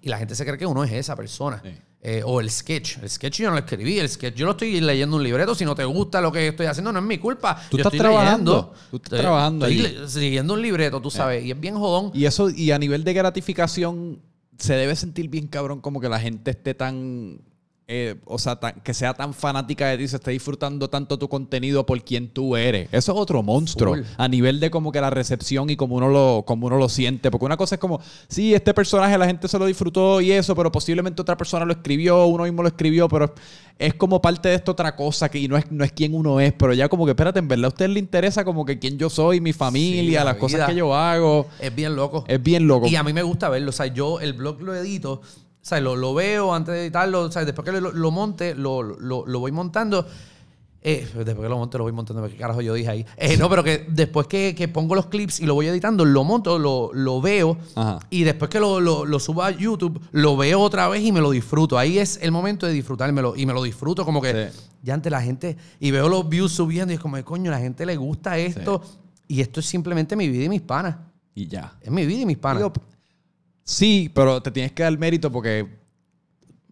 Speaker 2: Y la gente se cree que uno es esa persona.
Speaker 1: Sí.
Speaker 2: Eh, o el sketch. El sketch yo no lo escribí. El sketch yo lo estoy leyendo un libreto. Si no te gusta lo que estoy haciendo, no es mi culpa.
Speaker 1: Tú
Speaker 2: Yo
Speaker 1: estás
Speaker 2: estoy
Speaker 1: trabajando.
Speaker 2: leyendo.
Speaker 1: Tú estás
Speaker 2: Estoy-
Speaker 1: trabajando
Speaker 2: estoy
Speaker 1: ahí.
Speaker 2: siguiendo un libreto, tú sabes. Y es bien jodón.
Speaker 1: Y eso, y a nivel de gratificación, se debe sentir bien cabrón como que la gente esté tan. Eh, o sea, tan- que sea tan fanática de ti, se esté disfrutando tanto tu contenido por quien tú eres. Eso es otro monstruo.
Speaker 2: Full.
Speaker 1: A nivel de como que la recepción y como uno lo, como uno lo siente. Porque una cosa es como, sí, este personaje la gente se lo disfrutó y eso, pero posiblemente otra persona lo escribió, uno mismo lo escribió, pero es como parte de esta otra cosa que y no es, no es quien uno es. Pero ya como que, espérate, en verdad a usted le interesa como que quién yo soy, mi familia,
Speaker 2: la
Speaker 1: las cosas que yo hago.
Speaker 2: Es bien loco.
Speaker 1: Es bien loco.
Speaker 2: Y a mí me gusta verlo. O sea, yo el blog lo edito. O sea, lo, lo veo antes de editarlo. O sea, después que lo, lo monte, lo, lo- lo voy montando. Eh, después que lo monte, lo voy montando. ¿Qué carajo yo dije ahí? Eh, no, pero que después que, que pongo los clips y lo voy editando, lo monto, lo, lo veo.
Speaker 1: Ajá.
Speaker 2: Y después que lo, lo, lo subo a YouTube, lo veo otra vez y me lo disfruto. Ahí es el momento de disfrutármelo. Y me lo disfruto como que
Speaker 1: Sí.
Speaker 2: ya ante la gente. Y veo los views subiendo y es como, coño, la gente le gusta esto. Y esto es simplemente mi vida y mis panas.
Speaker 1: Y ya.
Speaker 2: Es mi vida y mis panas.
Speaker 1: Digo, sí, pero te tienes que dar mérito porque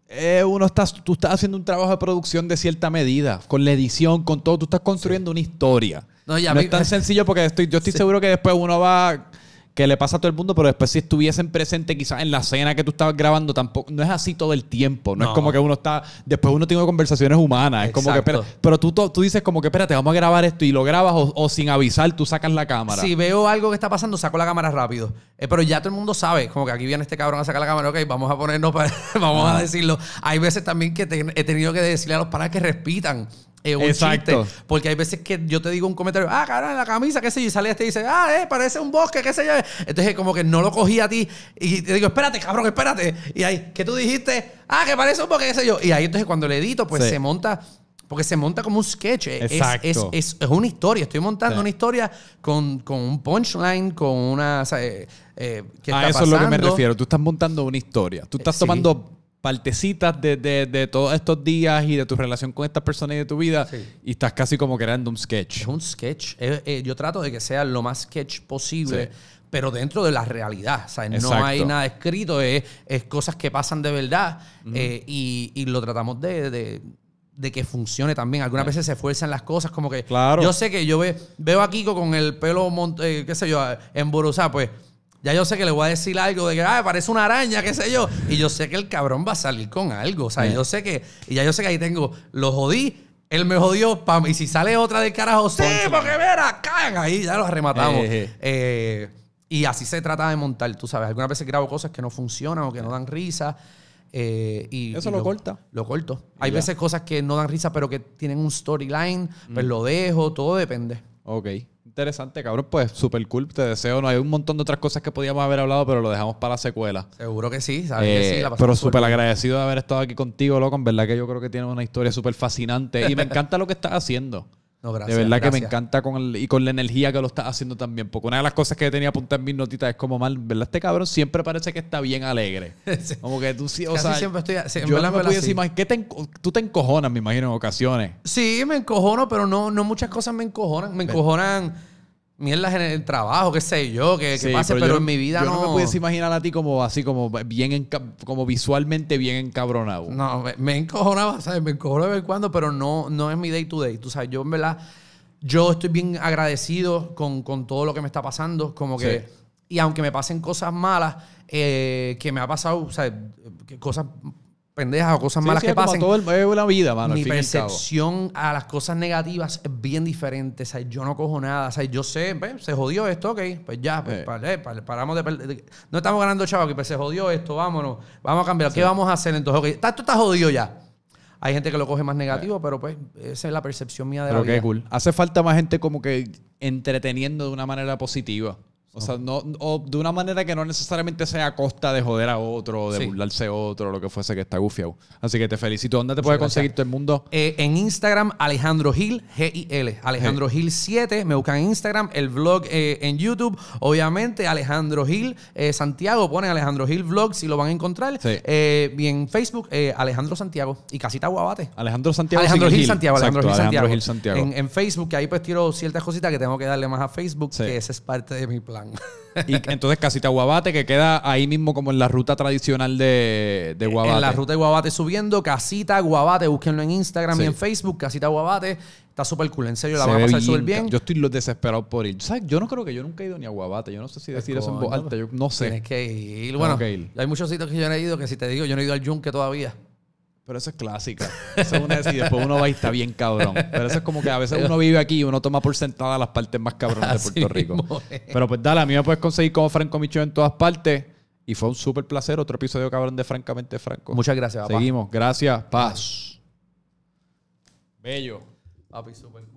Speaker 1: eh, uno está, tú estás haciendo un trabajo de producción de cierta medida, con la edición, con todo. Tú estás construyendo una historia.
Speaker 2: No,
Speaker 1: No,
Speaker 2: y a mí-
Speaker 1: es tan sencillo porque estoy, yo estoy seguro que después uno va que le pasa a todo el mundo, pero después si estuviesen presentes quizás en la escena que tú estabas grabando, tampoco, no es así todo el tiempo. No,
Speaker 2: No.
Speaker 1: es como que uno está, después uno tiene conversaciones humanas. Es como que,
Speaker 2: Exacto.
Speaker 1: espera, pero tú, tú dices como que, espérate, vamos a grabar esto y lo grabas o, o sin avisar, tú sacas la cámara.
Speaker 2: Si veo algo que está pasando, saco la cámara rápido. Eh, pero ya todo el mundo sabe, como que aquí viene este cabrón a sacar la cámara, ok, vamos a ponernos para, vamos a decirlo. Hay veces también que te- he tenido que decirle a los panas que respitan. Eh, un
Speaker 1: Exacto.
Speaker 2: chiste. Porque hay veces que yo te digo un comentario, ah, cabrón, la camisa, qué sé yo, y sale este y dice, ah, eh, parece un bosque, qué sé yo. Entonces, como que no lo cogí a ti y te digo, espérate, cabrón, espérate. Y ahí, ¿qué tú dijiste? Ah, que parece un bosque, qué sé yo. Y ahí, entonces, cuando le edito, pues
Speaker 1: Sí.
Speaker 2: se monta. Porque se monta como un sketch. Es-
Speaker 1: Exacto.
Speaker 2: Es, es, es una historia. Estoy montando
Speaker 1: Sí.
Speaker 2: una historia con, con un punchline, con una. o sea, eh, eh, ¿qué
Speaker 1: a
Speaker 2: está
Speaker 1: eso es lo que me refiero. Tú estás montando una historia. Tú estás
Speaker 2: sí.
Speaker 1: tomando partecitas de, de- de todos estos días y de tu relación con estas personas y de tu vida
Speaker 2: Sí.
Speaker 1: y estás casi como creando un sketch.
Speaker 2: Es un sketch. Eh, eh, yo trato de que sea lo más sketch posible.
Speaker 1: Sí.
Speaker 2: Pero dentro de la realidad. Sea, no
Speaker 1: Exacto.
Speaker 2: hay nada escrito, es, es cosas que pasan de verdad. eh, y, y lo tratamos de, de- de que funcione también. Algunas veces se esfuerzan las cosas, como que.
Speaker 1: Claro.
Speaker 2: Yo sé que yo ve- veo a Kiko con el pelo, eh, qué sé yo, emborozado, pues. Ya yo sé que le voy a decir algo de que, ah, parece una araña, qué sé yo. Y yo sé que el cabrón va a salir con algo. O sea, yo sé que. Y ya yo sé que ahí tengo. Lo jodí. Él me jodió, pam. Y si sale otra del carajo, sí, porque mira, caen ahí, ya los rematamos.
Speaker 1: Eh, eh.
Speaker 2: Eh, y así se trata de montar, tú sabes. Algunas veces grabo cosas que no funcionan o que no dan risa. eh, y,
Speaker 1: Eso
Speaker 2: y
Speaker 1: lo corta.
Speaker 2: Lo corto. Hay
Speaker 1: ya.
Speaker 2: veces cosas que no dan risa, pero que tienen un storyline,
Speaker 1: Mm.
Speaker 2: pues lo dejo, todo depende.
Speaker 1: Ok. Interesante, cabrón. Pues súper cool. Te deseo. No hay un montón de otras cosas que podíamos haber hablado, pero lo dejamos para la secuela.
Speaker 2: Seguro que sí, sabes que
Speaker 1: Eh,
Speaker 2: sí. la pasamos
Speaker 1: pero
Speaker 2: súper
Speaker 1: agradecido de haber estado aquí contigo, loco. En verdad que yo creo que tienes una historia súper fascinante. Y me encanta lo que estás haciendo.
Speaker 2: No, gracias.
Speaker 1: de verdad que me encanta con el- y con la energía que lo estás haciendo también. Porque una de las cosas que tenía apuntadas en mis notitas es como mal, ¿verdad? Este cabrón siempre parece que está bien alegre.
Speaker 2: Sí.
Speaker 1: Como que tú sí, o
Speaker 2: Casi
Speaker 1: sea,
Speaker 2: siempre estoy- sí,
Speaker 1: yo no me imaginar- ¿qué te enco- tú te encojonas, me imagino, en ocasiones.
Speaker 2: Sí, me encojono, pero no, no muchas cosas me encojonan. Me encojonan mierdas en el trabajo, qué sé yo, que, que
Speaker 1: Sí,
Speaker 2: pase, pero,
Speaker 1: yo
Speaker 2: en mi vida
Speaker 1: yo
Speaker 2: no.
Speaker 1: no me pudiese imaginar a ti como así, como bien, enca- como visualmente bien encabronado.
Speaker 2: No, me, me encojonaba, ¿sabes? Me encojono de vez en cuando, pero no, no es mi day to day. Tú sabes, yo en verdad, yo estoy bien agradecido con, con todo lo que me está pasando. Como que,
Speaker 1: Sí.
Speaker 2: y aunque me pasen cosas malas, eh, que me ha pasado, o sea, cosas pendejas o cosas
Speaker 1: Sí,
Speaker 2: malas
Speaker 1: sí,
Speaker 2: que pasen.
Speaker 1: todo el- es una vida, mano.
Speaker 2: mi percepción a las cosas negativas es bien diferente. O sea, yo no cojo nada. O sea, yo sé, se jodió esto, ok, pues ya, pues,
Speaker 1: Eh.
Speaker 2: eh, pa- paramos de perder. No estamos ganando chavo aquí, pues se jodió esto, vámonos. Vamos a cambiar. ¿Qué vamos a hacer entonces? Ok, esto está jodido ya. Hay gente que lo coge más negativo, pero pues esa es la percepción mía de
Speaker 1: Pero
Speaker 2: la
Speaker 1: qué
Speaker 2: vida.
Speaker 1: cool. Hace falta más gente como que entreteniendo de una manera positiva. O sea, no, o de una manera que no necesariamente sea a costa de joder a otro, de
Speaker 2: Sí.
Speaker 1: burlarse a otro, o lo que fuese que está gufiado. Así que te felicito. ¿Dónde te puede
Speaker 2: gracias.
Speaker 1: conseguir todo el mundo?
Speaker 2: Eh, en Instagram, Alejandro Gil, G-I-L. Alejandro Gil 7. Me buscan en Instagram, el vlog eh, en YouTube. Obviamente, Alejandro Gil eh, Santiago. Ponen Alejandro Gil Vlog si lo van a encontrar.
Speaker 1: Sí.
Speaker 2: Eh, y en Facebook, eh, Alejandro Santiago. Y Casita Guabate.
Speaker 1: Alejandro Santiago.
Speaker 2: Alejandro Gil, Santiago,
Speaker 1: Exacto,
Speaker 2: Alejandro Gil Santiago. En, en Facebook, que ahí pues tiro ciertas cositas que tengo que darle más a Facebook,
Speaker 1: Sí.
Speaker 2: que ese es parte de mi plan.
Speaker 1: Y entonces Casita Guabate, que queda ahí mismo como en la ruta tradicional de, de Guabate.
Speaker 2: En la ruta de Guabate subiendo, Casita Guabate, búsquenlo en Instagram
Speaker 1: Sí.
Speaker 2: y en Facebook, Casita Guabate. Está súper cool, en serio, la
Speaker 1: Se
Speaker 2: van a pasar súper
Speaker 1: bien. Yo estoy desesperado por ir. ¿Sabes? Yo no creo que yo nunca he ido ni a Guabate. Yo no sé si decir eso en voz alta. Yo no sé.
Speaker 2: Tienes que ir. Bueno,
Speaker 1: que ir.
Speaker 2: hay muchos sitios que yo no he ido que si te digo, yo no he ido al Yunque todavía.
Speaker 1: Pero eso es clásica. Eso es una y después uno va y está bien cabrón. Pero eso es como que a veces uno vive aquí y uno toma por sentada las partes más cabronas de
Speaker 2: Así
Speaker 1: Puerto Rico.
Speaker 2: mismo.
Speaker 1: Pero pues dale, a mí me puedes conseguir como Franco Micho en todas partes. Y fue un súper placer. Otro episodio cabrón de Francamente Franco.
Speaker 2: Muchas gracias, papá.
Speaker 1: Seguimos. Gracias. Paz. Bello.
Speaker 2: Papi, súper.